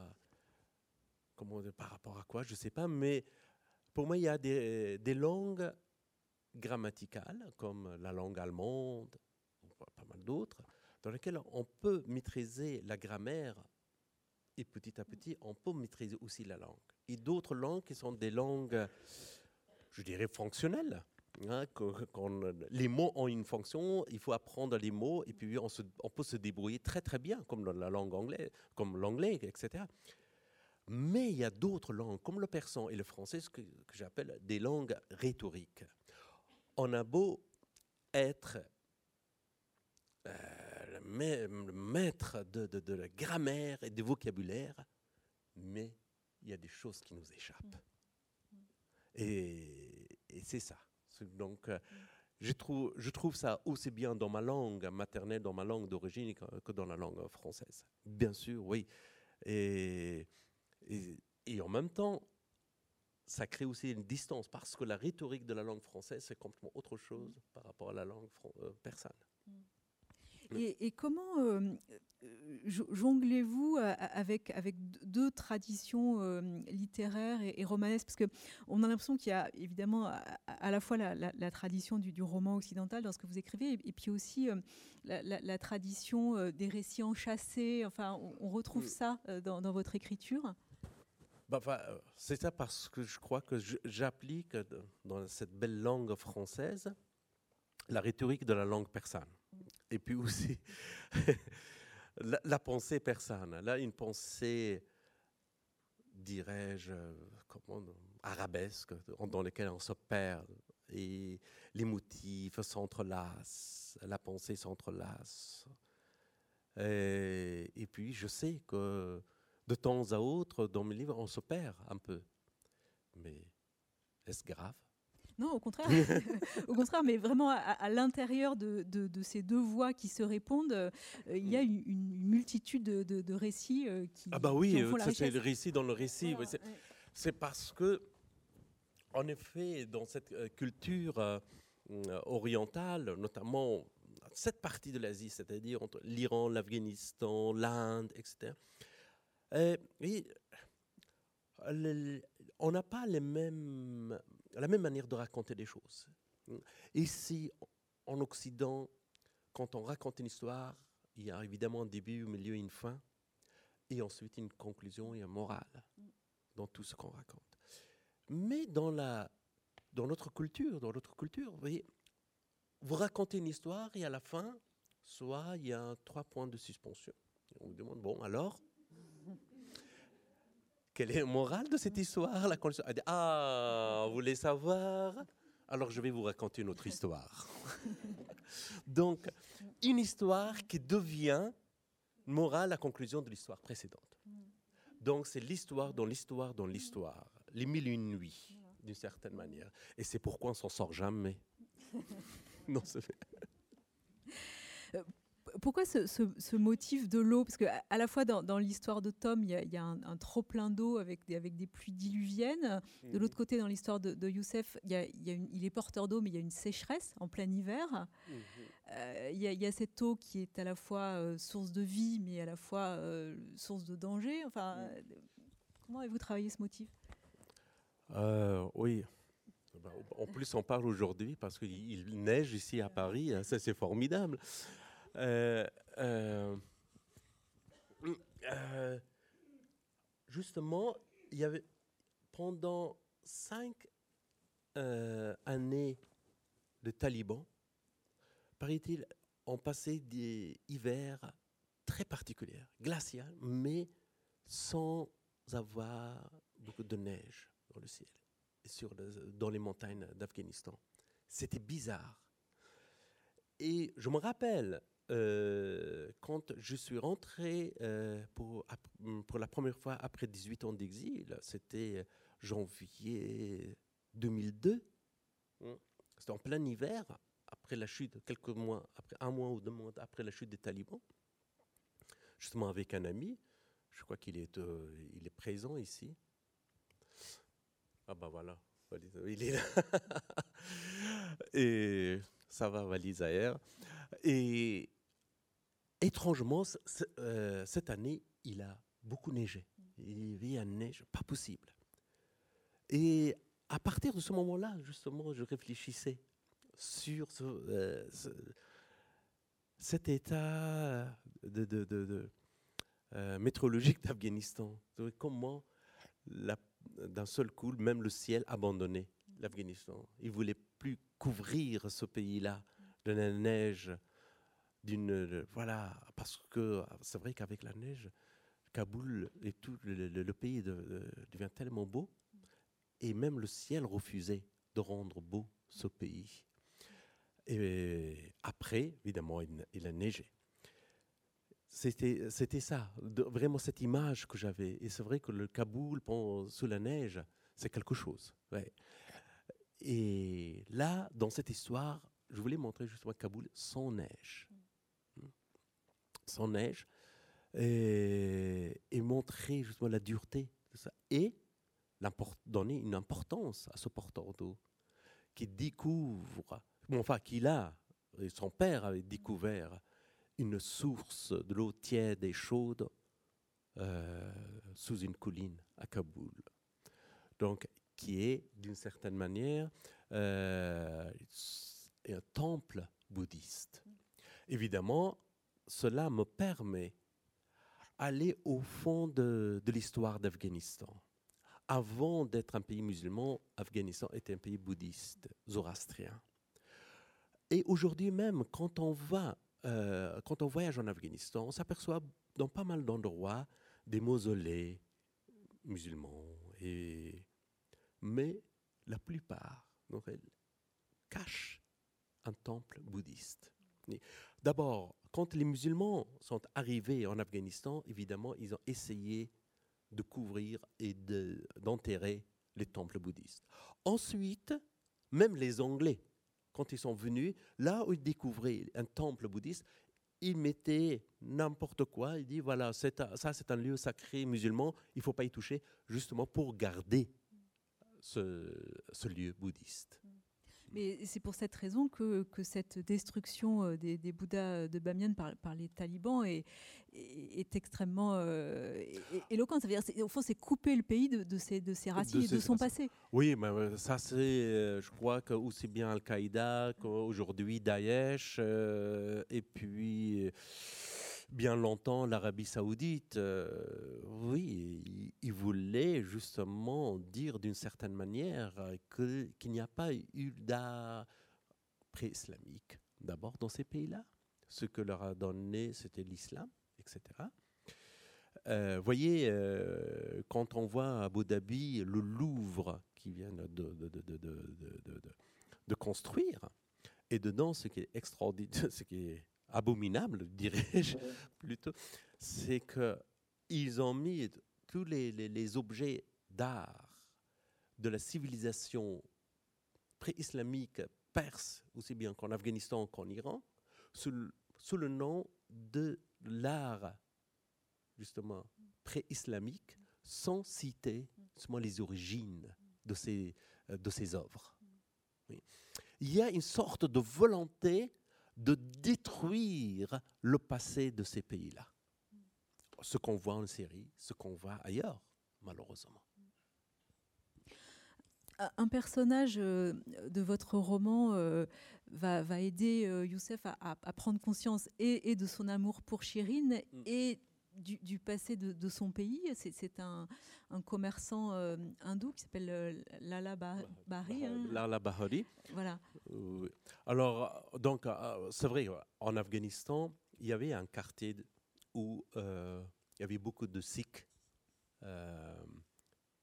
comment, par rapport à quoi, je ne sais pas, mais pour moi, il y a des, des langues grammaticales, comme la langue allemande, pas mal d'autres, dans lesquelles on peut maîtriser la grammaire et petit à petit, on peut maîtriser aussi la langue. Et d'autres langues qui sont des langues, je dirais, fonctionnelles. Hein, les mots ont une fonction, il faut apprendre les mots et puis on, peut se débrouiller très très bien, comme la langue anglaise, comme l'anglais, etc. Mais il y a d'autres langues, comme le persan et le français, que, j'appelle des langues rhétoriques. On a beau être euh, le maître de, la grammaire et du vocabulaire, mais il y a des choses qui nous échappent. Et, c'est ça. Donc, euh, je, trouve, je trouve ça aussi bien dans ma langue maternelle, dans ma langue d'origine, que dans la langue française. Bien sûr, oui. Et et, en même temps, ça crée aussi une distance parce que la rhétorique de la langue française, c'est complètement autre chose par rapport à la langue euh, persane. Mm. Et, comment euh, jonglez-vous euh, avec, avec deux traditions littéraires et, romanesques? Parce qu'on a l'impression qu'il y a évidemment à, la fois la, tradition du, roman occidental dans ce que vous écrivez, et, puis aussi la, tradition des récits enchâssés. Enfin, on, retrouve mm. ça dans, dans votre écriture? Bah, euh, c'est ça parce que je crois que j'applique dans cette belle langue française la rhétorique de la langue persane. Et puis aussi la, pensée persane. Là, une pensée, dirais-je, arabesque, dans laquelle on se perd et les motifs s'entrelacent, la pensée s'entrelace. Et, et, puis, je sais que de temps à autre, dans mes livres, on se perd un peu. Mais est-ce grave? Non, au contraire. au contraire, mais vraiment à, l'intérieur de, ces deux voix qui se répondent, euh, il y a une, multitude de, récits euh, qui. Ah bah oui, c'est le récit dans le récit. c'est parce que, en effet, dans cette euh, culture orientale, notamment cette partie de l'Asie, c'est-à-dire entre l'Iran, l'Afghanistan, l'Inde, etc euh, on n'a pas la même manière de raconter les choses. Ici, en Occident, quand on raconte une histoire, il y a évidemment un début, un milieu, une fin, et ensuite une conclusion et un moral dans tout ce qu'on raconte. Mais dans, notre culture, dans notre culture, vous racontez une histoire et à la fin, soit il y a trois points de suspension. On vous demande, bon, alors, quelle est le moral de cette histoire La dit Ah, vous voulez savoir? Alors je vais vous raconter une autre histoire. Donc, une histoire qui devient morale à conclusion de l'histoire précédente. Donc c'est l'histoire dans l'histoire dans l'histoire, les mille et une nuits, d'une certaine manière. Et c'est pourquoi on s'en sort jamais. non, c'est pourquoi ce, motif de l'eau? Parce qu'à à la fois dans, l'histoire de Tom, il y a, un, trop plein d'eau avec des, avec des pluies diluviennes. De l'autre mhm. côté, dans l'histoire de, Youssef, il, il, est porteur d'eau, mais il y a une sécheresse en plein hiver. Mhm. Euh, il, y a, cette eau qui est à la fois euh, source de vie, mais à la fois euh, source de danger. Enfin, comment avez-vous travaillé ce motif? Oui. Ben, en plus, on parle aujourd'hui parce qu'il neige ici à Paris. Hein, ça, c'est formidable. Euh, euh, euh, justement, il y avait pendant cinq années de talibans, paraît-il, ont passé des hivers très particuliers, glaciaux, mais sans avoir beaucoup de neige dans le ciel, sur dans les montagnes d'Afghanistan. C'était bizarre. Et je me rappelle euh, quand je suis rentré euh, pour, pour la première fois après 18 ans d'exil, c'était janvier 2002. Hein. C'était en plein hiver, après la chute, quelques mois, après un mois ou deux mois après la chute des talibans, justement avec un ami. Je crois qu'il est, euh, il est présent ici. Ah ben voilà, il est là. Et ça va, valise air. Et étrangement, euh, cette année, il a beaucoup neigé. Il y avait une neige pas possible. Et à partir de ce moment-là, justement, je réfléchissais sur euh, cet état de, euh, météorologique d'Afghanistan. Comment, d'un seul coup, même le ciel abandonnait l'Afghanistan. Il voulait plus couvrir ce pays-là de la neige d'une voilà parce que c'est vrai qu'avec la neige Kaboul et tout le, pays devient tellement beau et même le ciel refusait de rendre beau ce pays. Et après évidemment il, a neigé. C'était c'était ça vraiment cette image que j'avais. Et c'est vrai que le Kaboul sous la neige c'est quelque chose et là dans cette histoire je voulais montrer justement Kaboul sans neige sans neige, et, montrer justement la dureté de ça, et donner une importance à ce porteur d'eau qui découvre, enfin qu'il a, et son père avait découvert une source de l'eau tiède et chaude euh, sous une colline à Kaboul. Donc, qui est d'une certaine manière euh, un temple bouddhiste. Évidemment, cela me permet d'aller au fond de, l'histoire d'Afghanistan. Avant d'être un pays musulman, Afghanistan était un pays bouddhiste, zoroastrien. Et aujourd'hui même, quand on va, euh, quand on voyage en Afghanistan, on s'aperçoit dans pas mal d'endroits des mausolées musulmans. Mais la plupart cachent un temple bouddhiste. D'abord, quand les musulmans sont arrivés en Afghanistan, évidemment, ils ont essayé de couvrir et d'enterrer les temples bouddhistes. Ensuite, même les Anglais, quand ils sont venus, là où ils découvraient un temple bouddhiste, ils mettaient n'importe quoi. Ils disent voilà, ça c'est un lieu sacré musulman, il ne faut pas y toucher, justement pour garder ce lieu bouddhiste. Mais c'est pour cette raison que, que cette destruction euh, des, des, Bouddhas de Bamiyan par, par les talibans est, est, extrêmement euh, éloquente. au fond, c'est couper le pays de, de, ses, de ses, racines et de son passé. Oui, mais euh, ça, c'est, je crois que aussi bien Al-Qaïda qu'aujourd'hui Daesh, et puis bien longtemps l'Arabie saoudite, euh, oui, il, voulait justement dire d'une certaine manière qu'il n'y a pas eu d'art pré-islamique d'abord dans ces pays-là. Ce que leur a donné, c'était l'islam, etc. Euh, voyez, euh, quand on voit à Abu Dhabi le Louvre qui vient de, de, construire, et dedans, ce qui est extraordinaire, ce qui est abominable, dirais-je plutôt, c'est qu'ils ont mis tous les, objets d'art de la civilisation pré-islamique perse, aussi bien qu'en Afghanistan qu'en Iran, sous, le nom de l'art, justement, pré-islamique, sans citer les origines de ces, euh, de ces œuvres. Il y a une sorte de volonté de détruire le passé de ces pays-là. Ce qu'on voit en Syrie, ce qu'on voit ailleurs, malheureusement un personnage euh, de votre roman euh, va, aider euh, Youssef à, prendre conscience et, de son amour pour Chirine mm. et du, passé de, son pays. C'est un, commerçant hindou qui s'appelle Lala Bahari. Hein. Lala Bahari. Voilà. alors, donc, c'est vrai, en Afghanistan, il y avait un quartier où il y avait beaucoup de Sikhs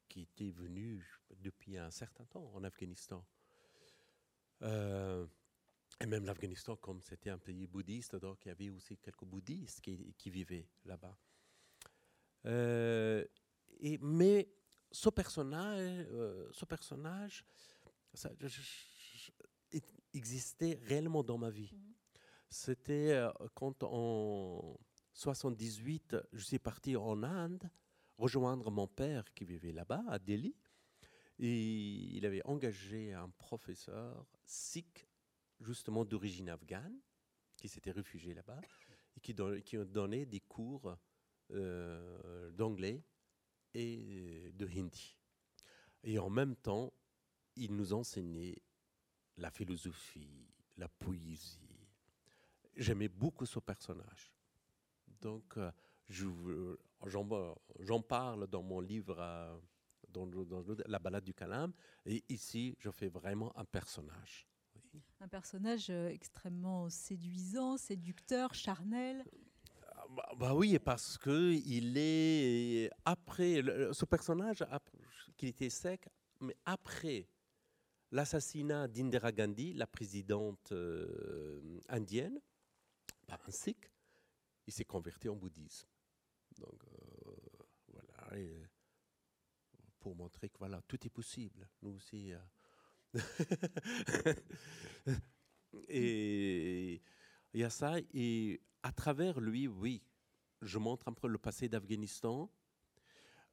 qui étaient venus depuis un certain temps en Afghanistan. Euh, et même l'Afghanistan, comme c'était un pays bouddhiste, donc il y avait aussi quelques bouddhistes qui, vivaient là-bas. Euh, et, mais ce personnage, euh, ce personnage existait réellement dans ma vie. C'était quand en 78, je suis parti en Inde rejoindre mon père qui vivait là-bas, à Delhi. Et il avait engagé un professeur sikh, justement d'origine afghane, qui s'était réfugié là-bas, et qui, don qui donnait des cours euh, d'anglais et de hindi. Et en même temps, il nous enseignait la philosophie, la poésie. J'aimais beaucoup ce personnage. Donc, euh, j'en parle dans mon livre, euh, dans, La balade du calame, et ici, je fais vraiment un personnage. Un personnage euh, extrêmement séduisant, séducteur, charnel. Ah, bah, bah, oui, parce que il est après ce personnage, qu'il était sec, mais après l'assassinat d'Indira Gandhi, la présidente euh, indienne, par un sikh, il s'est converti en bouddhisme. Donc euh, voilà, pour montrer que voilà, tout est possible. Nous aussi. Et il y a ça, et à travers lui, oui, je montre un peu le passé d'Afghanistan,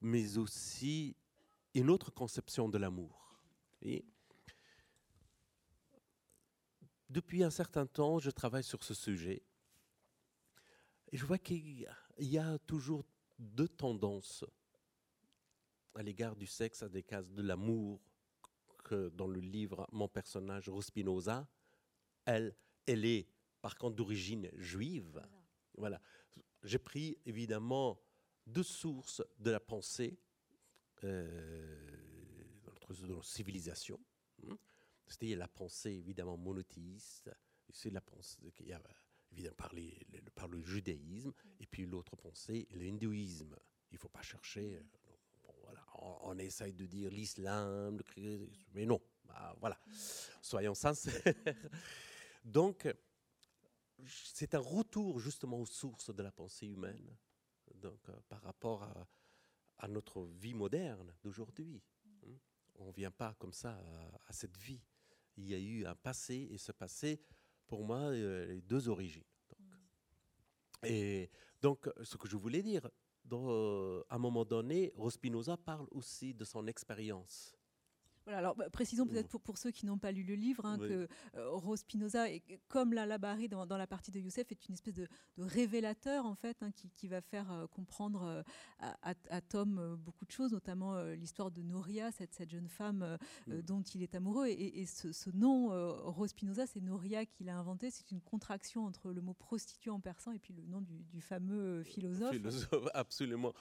mais aussi une autre conception de l'amour. Depuis un certain temps, je travaille sur ce sujet. Et je vois qu'il il y a toujours deux tendances à l'égard du sexe, à des cases de l'amour, dans le livre, mon personnage, Rospinoza, elle, elle est par contre d'origine juive. Voilà. J'ai pris évidemment deux sources de la pensée euh, dans notre civilisation. Hein. C'était la pensée évidemment monothéiste, c'est la pensée qu'il y a évidemment par, par le judaïsme, et puis l'autre pensée, l'hindouisme. Il ne faut pas chercher. Euh, on, essaye de dire l'islam, mais non. Bah, voilà, soyons sincères. Donc, c'est un retour justement aux sources de la pensée humaine, donc euh, par rapport à, notre vie moderne d'aujourd'hui. Hein. On ne vient pas comme ça à, à, cette vie. Il y a eu un passé, et ce passé pour moi, euh, les deux origines. Et donc, ce que je voulais dire, dans, à un moment donné, Rospinoza parle aussi de son expérience voilà, alors bah, précisons peut-être pour, pour, ceux qui n'ont pas lu le livre hein, que euh, Rose Spinoza, comme la Labari dans, dans, la partie de Youssef, est une espèce de, révélateur en fait, hein, qui, qui, va faire euh, comprendre euh, à, Tom beaucoup de choses, notamment l'histoire de Noria, cette, cette jeune femme mm. dont il est amoureux. Et, ce, nom, Rose Spinoza, c'est Noria qui l'a inventé. C'est une contraction entre le mot prostituée en persan et puis le nom du, du fameux philosophe. Philosophe, absolument.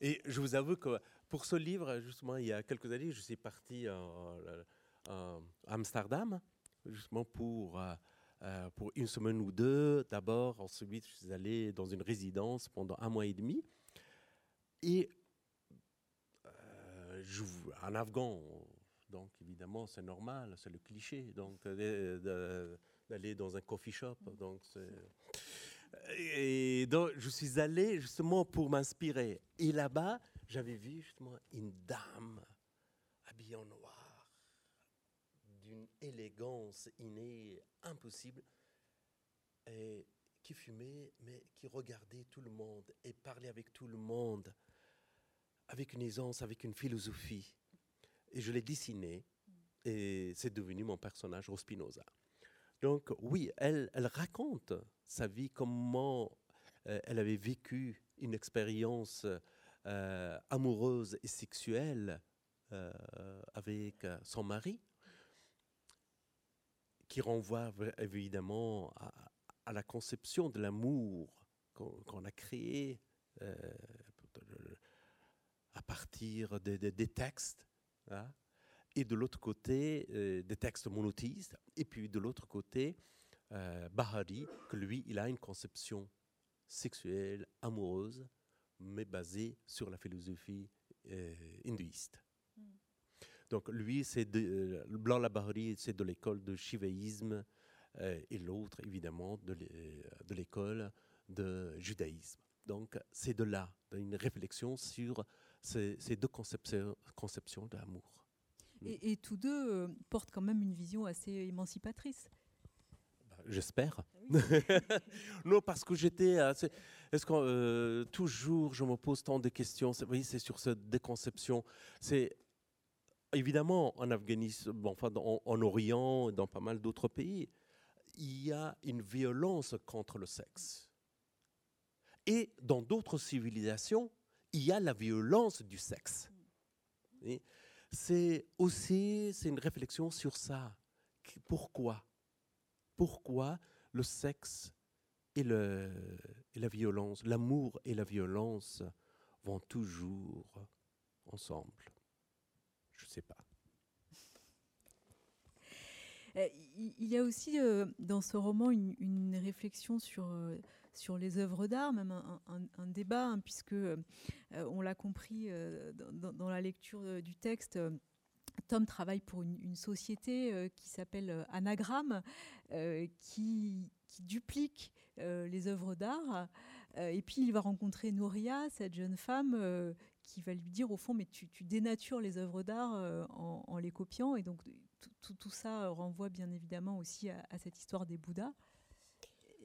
Et je vous avoue que pour ce livre, justement, il y a quelques années, je suis parti à Amsterdam, justement pour, euh, euh, pour une semaine ou deux. D'abord, ensuite, je suis allé dans une résidence pendant un mois et demi. Et euh, je, Afghan, donc évidemment, c'est normal, c'est le cliché. Donc, d'aller dans un coffee shop. Donc et donc, je suis allé justement pour m'inspirer. Et là-bas, j'avais vu justement une dame habillée en noir, d'une élégance innée impossible, et qui fumait, mais qui regardait tout le monde et parlait avec tout le monde, avec une aisance, avec une philosophie. Et je l'ai dessiné, et c'est devenu mon personnage, Rospinoza. Donc oui, elle, raconte sa vie, comment euh, elle avait vécu une expérience euh, amoureuse et sexuelle euh, avec son mari, qui renvoie évidemment à, la conception de l'amour qu'on a créé à partir des textes. Hein, et de l'autre côté, des textes monothéistes, et puis de l'autre côté, euh, Bahari, que lui, il a une conception sexuelle, amoureuse, mais basée sur la philosophie euh, hindouiste. Donc lui, c'est de, euh, Blanc la Bahari, c'est de l'école de shivaïsme, et l'autre, évidemment, de l'école de judaïsme. Donc c'est de là, une réflexion sur ces, deux conceptions, conceptions de l'amour. Et, et, tous deux portent quand même une vision assez émancipatrice. J'espère. Ah non, parce que j'étais. Est-ce que euh, toujours je me pose tant de questions? Oui, c'est sur cette déconception. C'est évidemment en Afghanistan, enfin en, en, Orient, dans pas mal d'autres pays, il y a une violence contre le sexe. Et dans d'autres civilisations, il y a la violence du sexe. C'est aussi c'est une réflexion sur ça. Pourquoi? Pourquoi le sexe et, la violence, l'amour et la violence vont toujours ensemble. Je ne sais pas. Euh, il y a aussi euh, dans ce roman une, réflexion sur, euh, sur les œuvres d'art, même un, débat, hein, puisque on l'a compris dans, la lecture du texte. Tom travaille pour une, société euh, qui s'appelle Anagramme, euh, qui, duplique les œuvres d'art. et puis il va rencontrer Nouria, cette jeune femme, qui va lui dire au fond, mais tu, dénatures les œuvres d'art en, les copiant. Et donc tout, ça renvoie bien évidemment aussi à, cette histoire des Bouddhas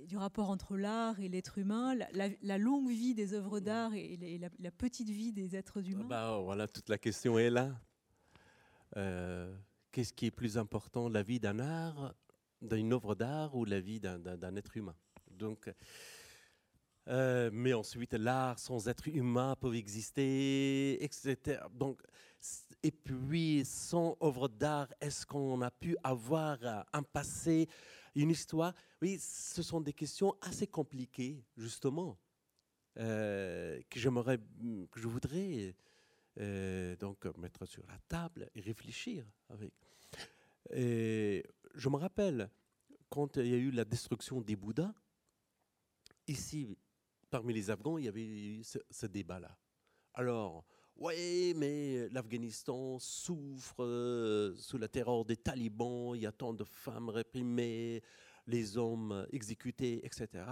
du rapport entre l'art et l'être humain, la, longue vie des œuvres d'art et, la, petite vie des êtres humains bah, Voilà, toute la question est là. Euh, qu'est-ce qui est plus important, la vie d'un art, d'une œuvre d'art ou la vie d'un être humain Donc, euh, mais ensuite, l'art sans être humain peut exister, etc. Donc, et puis, sans œuvre d'art, est-ce qu'on a pu avoir un passé, une histoire? Oui, ce sont des questions assez compliquées, justement, euh, que que je voudrais euh, donc mettre sur la table et réfléchir avec. Et je me rappelle quand il y a eu la destruction des Bouddhas, ici, parmi les Afghans, il y avait eu ce, débat-là. Alors, oui, mais l'Afghanistan souffre euh, sous la terreur des talibans, il y a tant de femmes réprimées, les hommes exécutés, etc.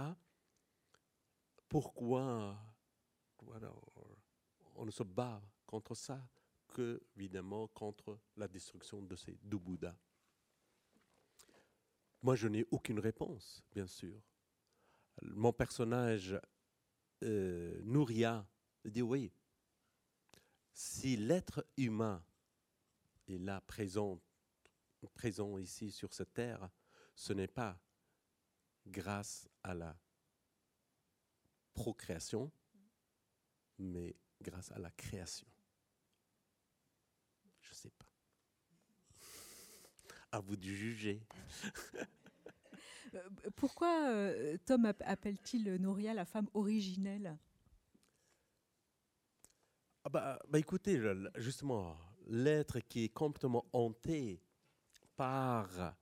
Pourquoi on ne se bat contre ça que, évidemment, contre la destruction de ces deux Bouddhas? Moi, je n'ai aucune réponse, bien sûr. Mon personnage, euh, Nouria, dit oui, si l'être humain est là, présent, présent ici sur cette terre, ce n'est pas grâce à la procréation, mais grâce à la création. Je sais pas. À vous de juger. Euh, pourquoi euh, Tom appelle-t-il Noria la femme originelle? Ah bah, bah, écoutez, justement, l'être qui est complètement hanté par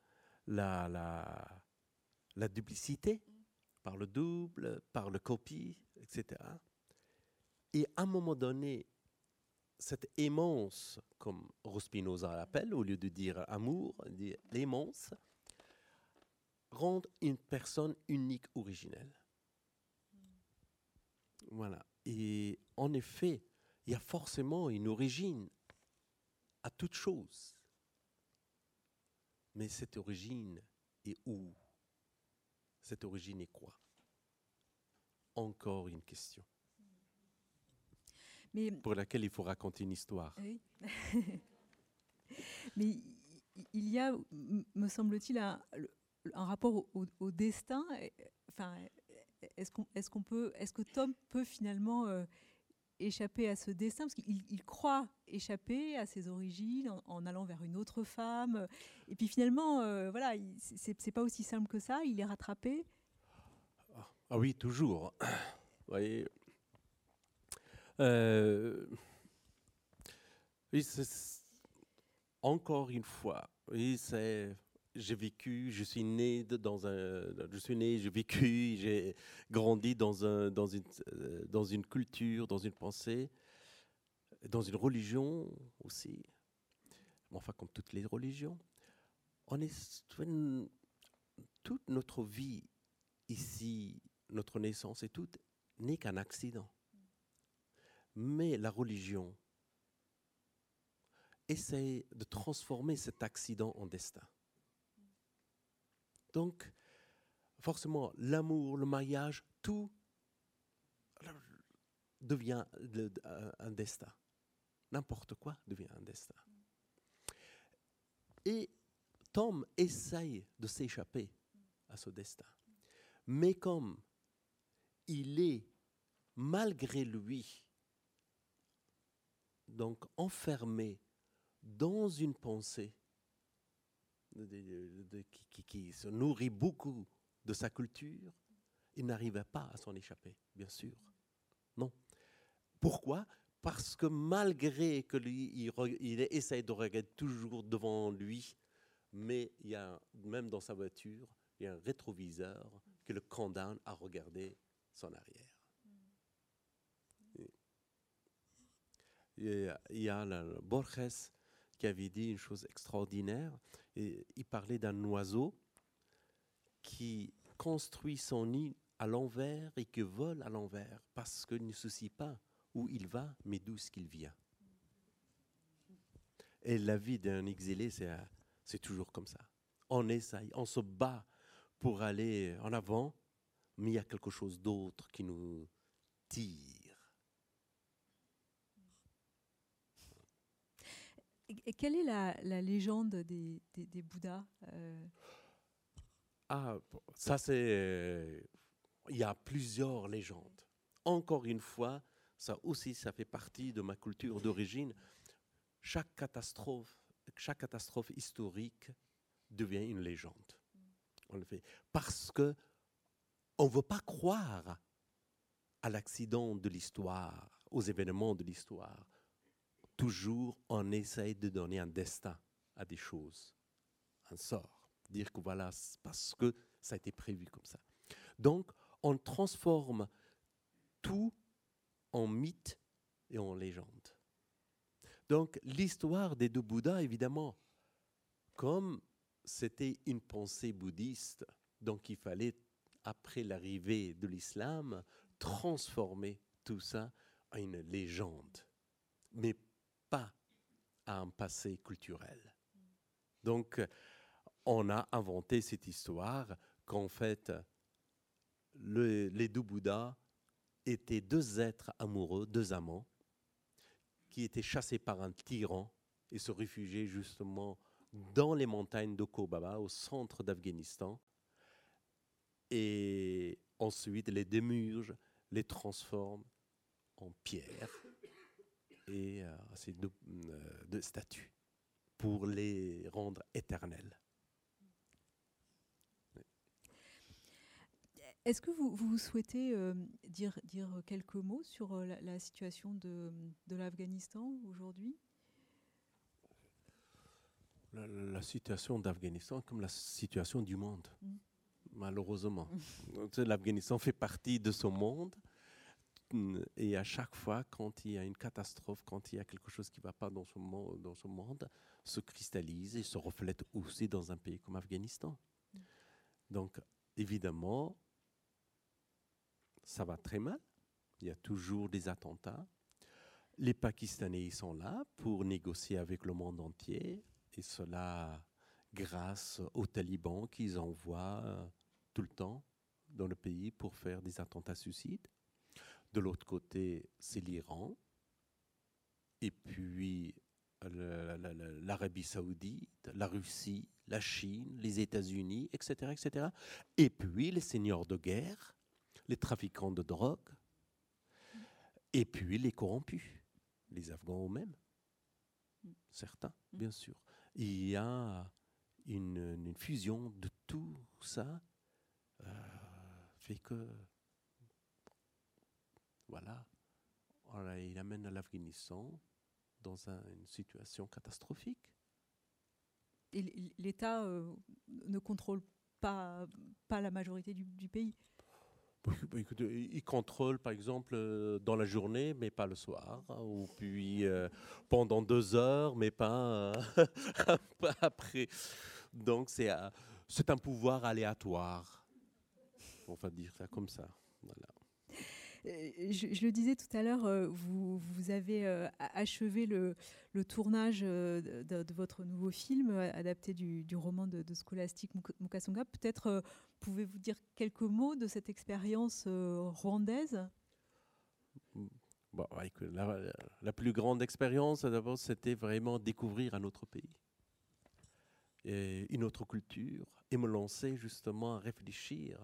la, la, la duplicité, par le double, par le copie, etc. Et à un moment donné, cette aimance, comme Rospinoza l'appelle, au lieu de dire amour, dit l'aimance, rendre une personne unique, originelle. Voilà. Et en effet, il y a forcément une origine à toute chose. Mais cette origine est où? Cette origine est quoi? Encore une question. Mais, pour laquelle il faut raconter une histoire. oui. Mais il y a, me semble-t-il, un, un rapport au, au destin. Enfin, est-ce qu'on est peut, est-ce que Tom peut finalement euh, échapper à ce destin? Parce qu'il il croit échapper à ses origines en, en, allant vers une autre femme. Et puis finalement, euh, voilà, c'est pas aussi simple que ça. Il est rattrapé. Ah oui, toujours. Vous voyez. Euh, oui, encore une fois, oui, c'est j'ai vécu, je suis né dans un, je suis né, j'ai vécu, j'ai grandi dans un, dans une, euh, dans une culture, dans une pensée, dans une religion aussi. Enfin, comme toutes les religions, on est toute notre vie ici, notre naissance et tout n'est qu'un accident. Mais la religion essaie de transformer cet accident en destin. Donc, forcément, l'amour, le mariage, tout devient un destin. N'importe quoi devient un destin. Et Tom essaye de s'échapper à ce destin. Mais comme il est, malgré lui, donc enfermé dans une pensée qui, se nourrit beaucoup de sa culture, il n'arrivait pas à s'en échapper, bien sûr. Non. Pourquoi? Parce que malgré que lui, il, essaye de regarder toujours devant lui, mais il y a, même dans sa voiture, il y a un rétroviseur qui le condamne à regarder son arrière. Il y a Borges qui avait dit une chose extraordinaire. Il parlait d'un oiseau qui construit son nid à l'envers et qui vole à l'envers parce qu'il ne soucie pas où il va, mais d'où ce qu'il vient. Et la vie d'un exilé, c'est toujours comme ça. On essaye, on se bat pour aller en avant, mais il y a quelque chose d'autre qui nous tire Et quelle est la, légende des, Bouddhas euh? Ah, ça c'est... Il y a plusieurs légendes. Encore une fois, ça aussi, ça fait partie de ma culture d'origine. Chaque catastrophe, chaque catastrophe historique devient une légende. On le fait parce que on ne veut pas croire à l'accident de l'histoire, aux événements de l'histoire toujours on essaye de donner un destin à des choses, un sort. Dire que voilà, parce que ça a été prévu comme ça. Donc, on transforme tout en mythe et en légende. Donc, l'histoire des deux Bouddhas, évidemment, comme c'était une pensée bouddhiste, donc il fallait, après l'arrivée de l'islam, transformer tout ça en une légende. Mais à un passé culturel. Donc, on a inventé cette histoire qu'en fait, les deux Bouddhas étaient deux êtres amoureux, deux amants, qui étaient chassés par un tyran et se réfugiaient justement dans les montagnes d'Okobaba, au centre d'Afghanistan. Et ensuite, les démurges les transforment en pierre et euh, ces deux, euh, statues pour les rendre éternels. Est-ce que vous, vous souhaitez euh, dire, dire quelques mots sur la, situation de, de l'Afghanistan aujourd'hui? La, situation d'Afghanistan comme la situation du monde, mm. malheureusement. L'Afghanistan fait partie de ce monde et à chaque fois, quand il y a une catastrophe, quand il y a quelque chose qui ne va pas dans ce, monde, dans ce monde, se cristallise et se reflète aussi dans un pays comme Afghanistan. Donc, évidemment, ça va très mal. Il y a toujours des attentats. Les Pakistanais ils sont là pour négocier avec le monde entier, et cela grâce aux talibans qu'ils envoient euh, tout le temps dans le pays pour faire des attentats suicides. De l'autre côté, c'est l'Iran. Et puis l'Arabie saoudite, la Russie, la Chine, les États-Unis, etc., etc. Et puis les seigneurs de guerre, les trafiquants de drogue, et puis les corrompus, les Afghans eux-mêmes, certains, bien sûr. Il y a une, fusion de tout ça, euh, fait que, voilà, il amène l'Afghanistan dans une situation catastrophique. Et l'État euh, ne contrôle pas, pas la majorité du, pays? Bah, il contrôle, par exemple, euh, dans la journée, mais pas le soir, hein, ou puis euh, pendant deux heures, mais pas, pas après. Donc, c'est un pouvoir aléatoire. On va dire ça comme ça. Euh, je, le disais tout à l'heure, euh, vous, avez euh, achevé le, tournage de, votre nouveau film adapté du, roman de, de Scholastic Mukasonga. Peut-être pouvez-vous dire quelques mots de cette expérience rwandaise? La, la, plus grande expérience, d'abord, c'était vraiment découvrir un autre pays, et une autre culture, et me lancer justement à réfléchir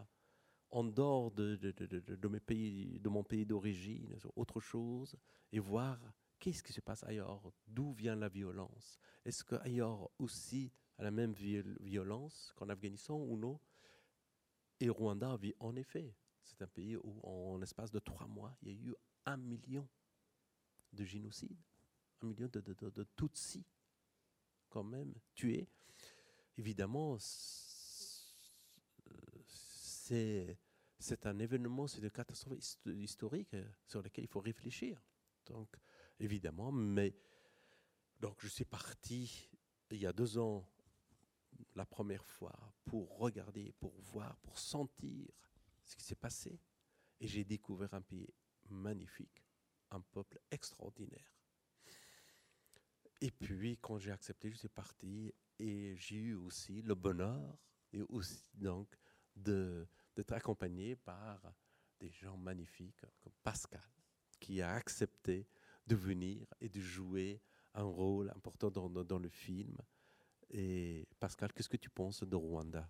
en dehors de, de, mes pays, de mon pays d'origine, autre chose, et voir qu'est-ce qui se passe ailleurs, d'où vient la violence. Est-ce qu'ailleurs aussi, à la même violence qu'en Afghanistan ou non Et Rwanda, en effet, c'est un pays où, en l'espace de trois mois, il y a eu un million de génocides, un million de, de Tutsis, quand même, tués. Évidemment, c'est un événement, c'est une catastrophe historique euh, sur laquelle il faut réfléchir. Donc, évidemment, mais donc je suis parti il y a deux ans, la première fois, pour regarder, pour voir, pour sentir ce qui s'est passé. Et j'ai découvert un pays magnifique, un peuple extraordinaire. Et puis, quand j'ai accepté, je suis parti et j'ai eu aussi le bonheur et aussi donc d'être accompagné par des gens magnifiques comme Pascal, qui a accepté de venir et de jouer un rôle important dans, dans le film. Et Pascal, qu'est-ce que tu penses de Rwanda?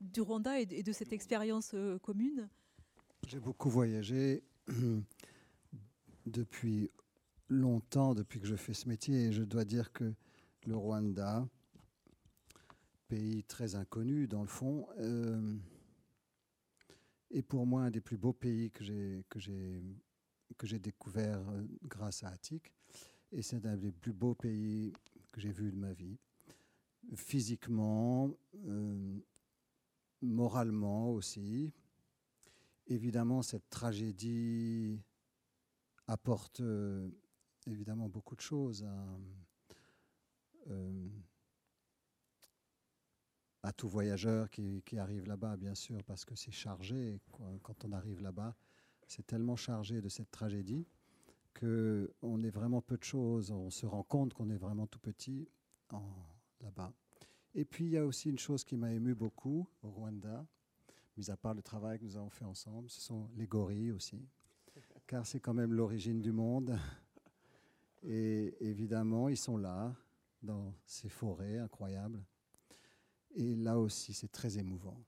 Du Rwanda et de, cette expérience euh, commune? J'ai beaucoup voyagé depuis longtemps, depuis que je fais ce métier, et je dois dire que le Rwanda, pays très inconnu dans le fond, euh, et pour moi un des plus beaux pays que j'ai que j'ai que j'ai découvert euh, grâce à Attic, et c'est un des plus beaux pays que j'ai vu de ma vie, physiquement, euh, moralement aussi. Évidemment, cette tragédie apporte évidemment beaucoup de choses. À, à tout voyageur qui, arrive là-bas, bien sûr, parce que c'est chargé. Quand on arrive là-bas, c'est tellement chargé de cette tragédie que on est vraiment peu de choses. On se rend compte qu'on est vraiment tout petit là-bas. Et puis il y a aussi une chose qui m'a ému beaucoup au Rwanda, mis à part le travail que nous avons fait ensemble, ce sont les gorilles aussi, car c'est quand même l'origine du monde. Et évidemment, ils sont là, dans ces forêts incroyables. Et là aussi, c'est très émouvant.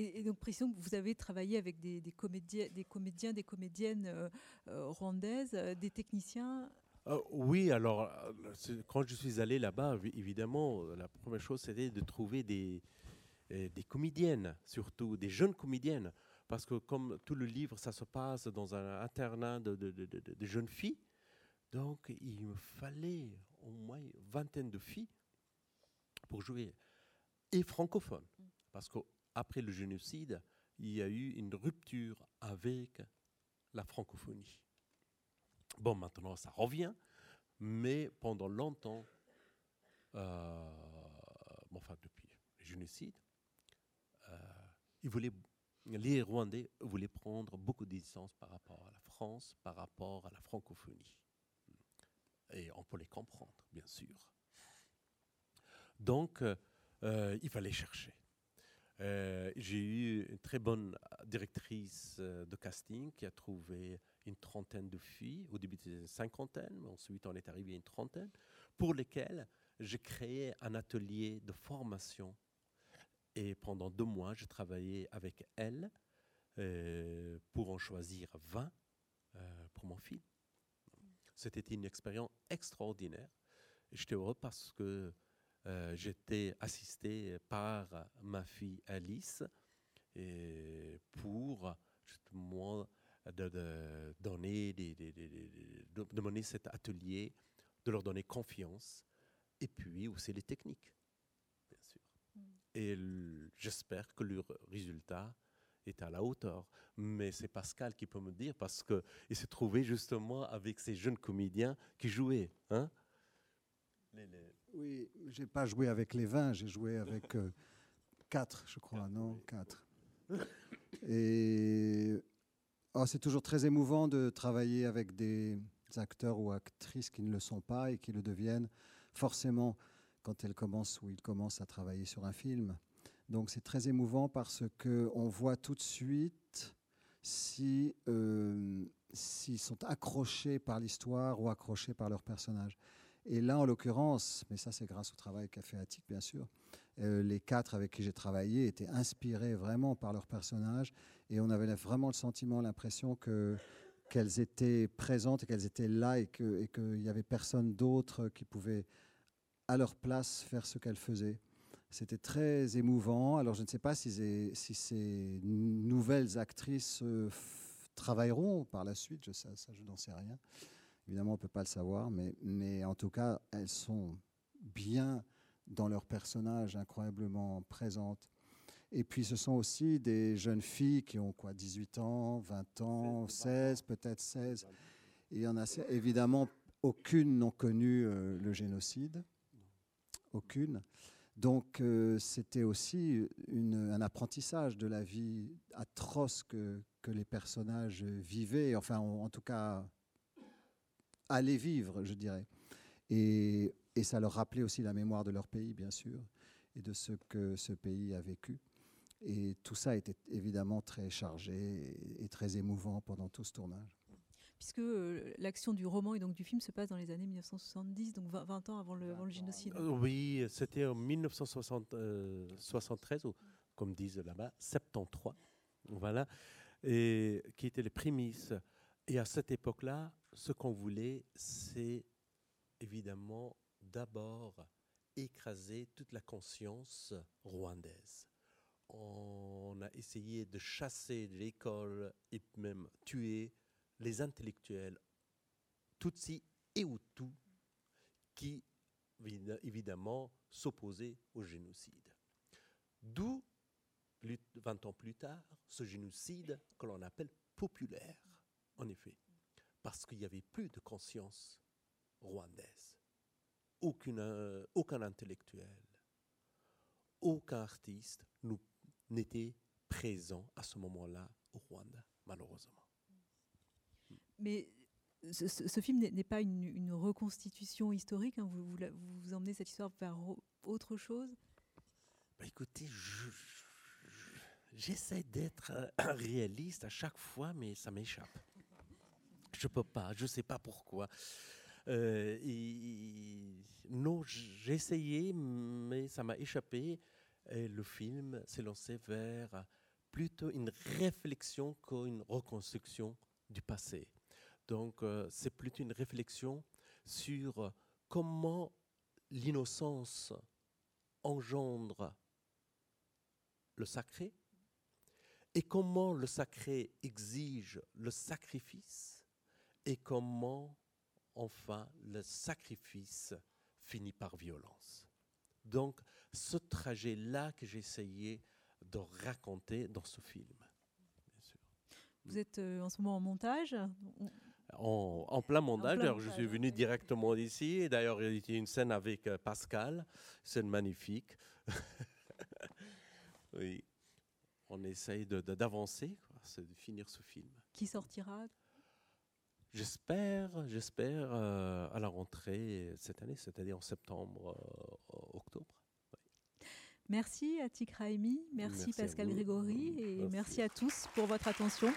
Et, donc, précisons que vous avez travaillé avec des, comédiens, des comédiens, des comédiennes euh, euh, rwandaises, euh, des techniciens. oui, alors quand je suis allé là-bas, évidemment, la première chose c'était de trouver des, des comédiennes, surtout des jeunes comédiennes, parce que comme tout le livre, ça se passe dans un internat de, de, de, de jeunes filles, donc il me fallait au moins une vingtaine de filles pour jouer, et francophone. Parce qu'après le génocide, il y a eu une rupture avec la francophonie. Bon, maintenant, ça revient, mais pendant longtemps, euh, enfin, depuis, génocide, ils voulaient, les Rwandais voulaient prendre beaucoup de distance par rapport à la France, par rapport à la francophonie. Et on peut les comprendre, bien sûr. Donc, il fallait chercher. Euh, j'ai eu une très bonne directrice euh, de casting qui a trouvé une trentaine de filles. Au début, c'était une cinquantaine, mais ensuite, on est arrivé à une trentaine, pour lesquelles j'ai créé un atelier de formation. Et pendant deux mois, j'ai travaillé avec elles euh, pour en choisir 20 pour mon film. C'était une expérience extraordinaire. J'étais heureux parce que euh, j'étais assisté par ma fille Alice et pour justement de, donner des, de mener cet atelier, de leur donner confiance et puis aussi les techniques, bien sûr. Mm. Et j'espère que le résultat est à la hauteur. Mais c'est Pascal qui peut me dire parce qu'il s'est trouvé justement avec ces jeunes comédiens qui jouaient. Hein oui, j'ai pas joué avec les 20, j'ai joué avec euh, quatre, je crois, non Quatre. Et oh, c'est toujours très émouvant de travailler avec des acteurs ou actrices qui ne le sont pas et qui le deviennent forcément quand elles commencent ou ils commencent à travailler sur un film. Donc c'est très émouvant parce que on voit tout de suite si euh, s'ils sont accrochés par l'histoire ou accrochés par leur personnage. Et là, en l'occurrence, mais ça c'est grâce au travail qu'a fait Attic, bien sûr, euh, les quatre avec qui j'ai travaillé étaient inspirés vraiment par leurs personnages et on avait vraiment le sentiment, l'impression que qu'elles étaient présentes et qu'elles étaient là et qu'il et n'y avait personne d'autre qui pouvait à leur place faire ce qu'elles faisaient. C'était très émouvant. Alors je ne sais pas si, si ces nouvelles actrices euh, travailleront par la suite, je, ça je n'en sais rien. Évidemment, on ne peut pas le savoir, mais, mais en tout cas, elles sont bien dans leur personnage, incroyablement présentes. Et puis, ce sont aussi des jeunes filles qui ont quoi, 18 ans, 20 ans, 16, peut-être 16. Et il y en a évidemment, aucune n'ont connu euh, le génocide. Aucune. Donc, euh, c'était aussi une, un apprentissage de la vie atroce que, que les personnages vivaient, enfin, en tout cas, aller vivre, je dirais. Et, et, ça leur rappelait aussi la mémoire de leur pays, bien sûr, et de ce que ce pays a vécu. Et tout ça était évidemment très chargé et, très émouvant pendant tout ce tournage. Puisque euh, l'action du roman et donc du film se passe dans les années 1970, donc 20, ans avant le, avant le génocide. Euh, oui, c'était en 1973, ou comme disent là-bas, 73, voilà, et qui étaient les prémices. Et à cette époque-là, ce qu'on voulait, c'est évidemment d'abord écraser toute la conscience rwandaise. On a essayé de chasser de l'école et même tuer les intellectuels Tutsi et Hutus qui, évidemment, s'opposaient au génocide. D'où, 20 ans plus tard, ce génocide que l'on appelle populaire, en effet parce qu'il n'y avait plus de conscience rwandaise. Aucune, euh, aucun intellectuel, aucun artiste n'était présent à ce moment-là au Rwanda, malheureusement. Mais ce, film n'est pas une, reconstitution historique, hein. vous, vous, emmenez cette histoire vers autre chose? Bah Écoutez, j'essaie d'être euh, réaliste à chaque fois, mais ça m'échappe. Je peux pas, je sais pas pourquoi. Euh, non, j'ai essayé, mais ça m'a échappé. Et le film s'est lancé vers plutôt une réflexion qu'une reconstruction du passé. Donc, euh, c'est plutôt une réflexion sur comment l'innocence engendre le sacré et comment le sacré exige le sacrifice et comment enfin le sacrifice finit par violence. Donc ce trajet-là que j'essayais de raconter dans ce film. Vous êtes euh, en ce moment en montage? En, plein montage. Alors, je suis venu directement d'ici. D'ailleurs, il y a une scène avec euh, Pascal, scène magnifique. Oui. On essaye d'avancer, de, de finir ce film. Qui sortira? J'espère, j'espère euh, à la rentrée cette année, c'est-à-dire en septembre, euh, octobre. Merci Atik Raimi, merci, Pascal Grégory et merci à tous pour votre attention.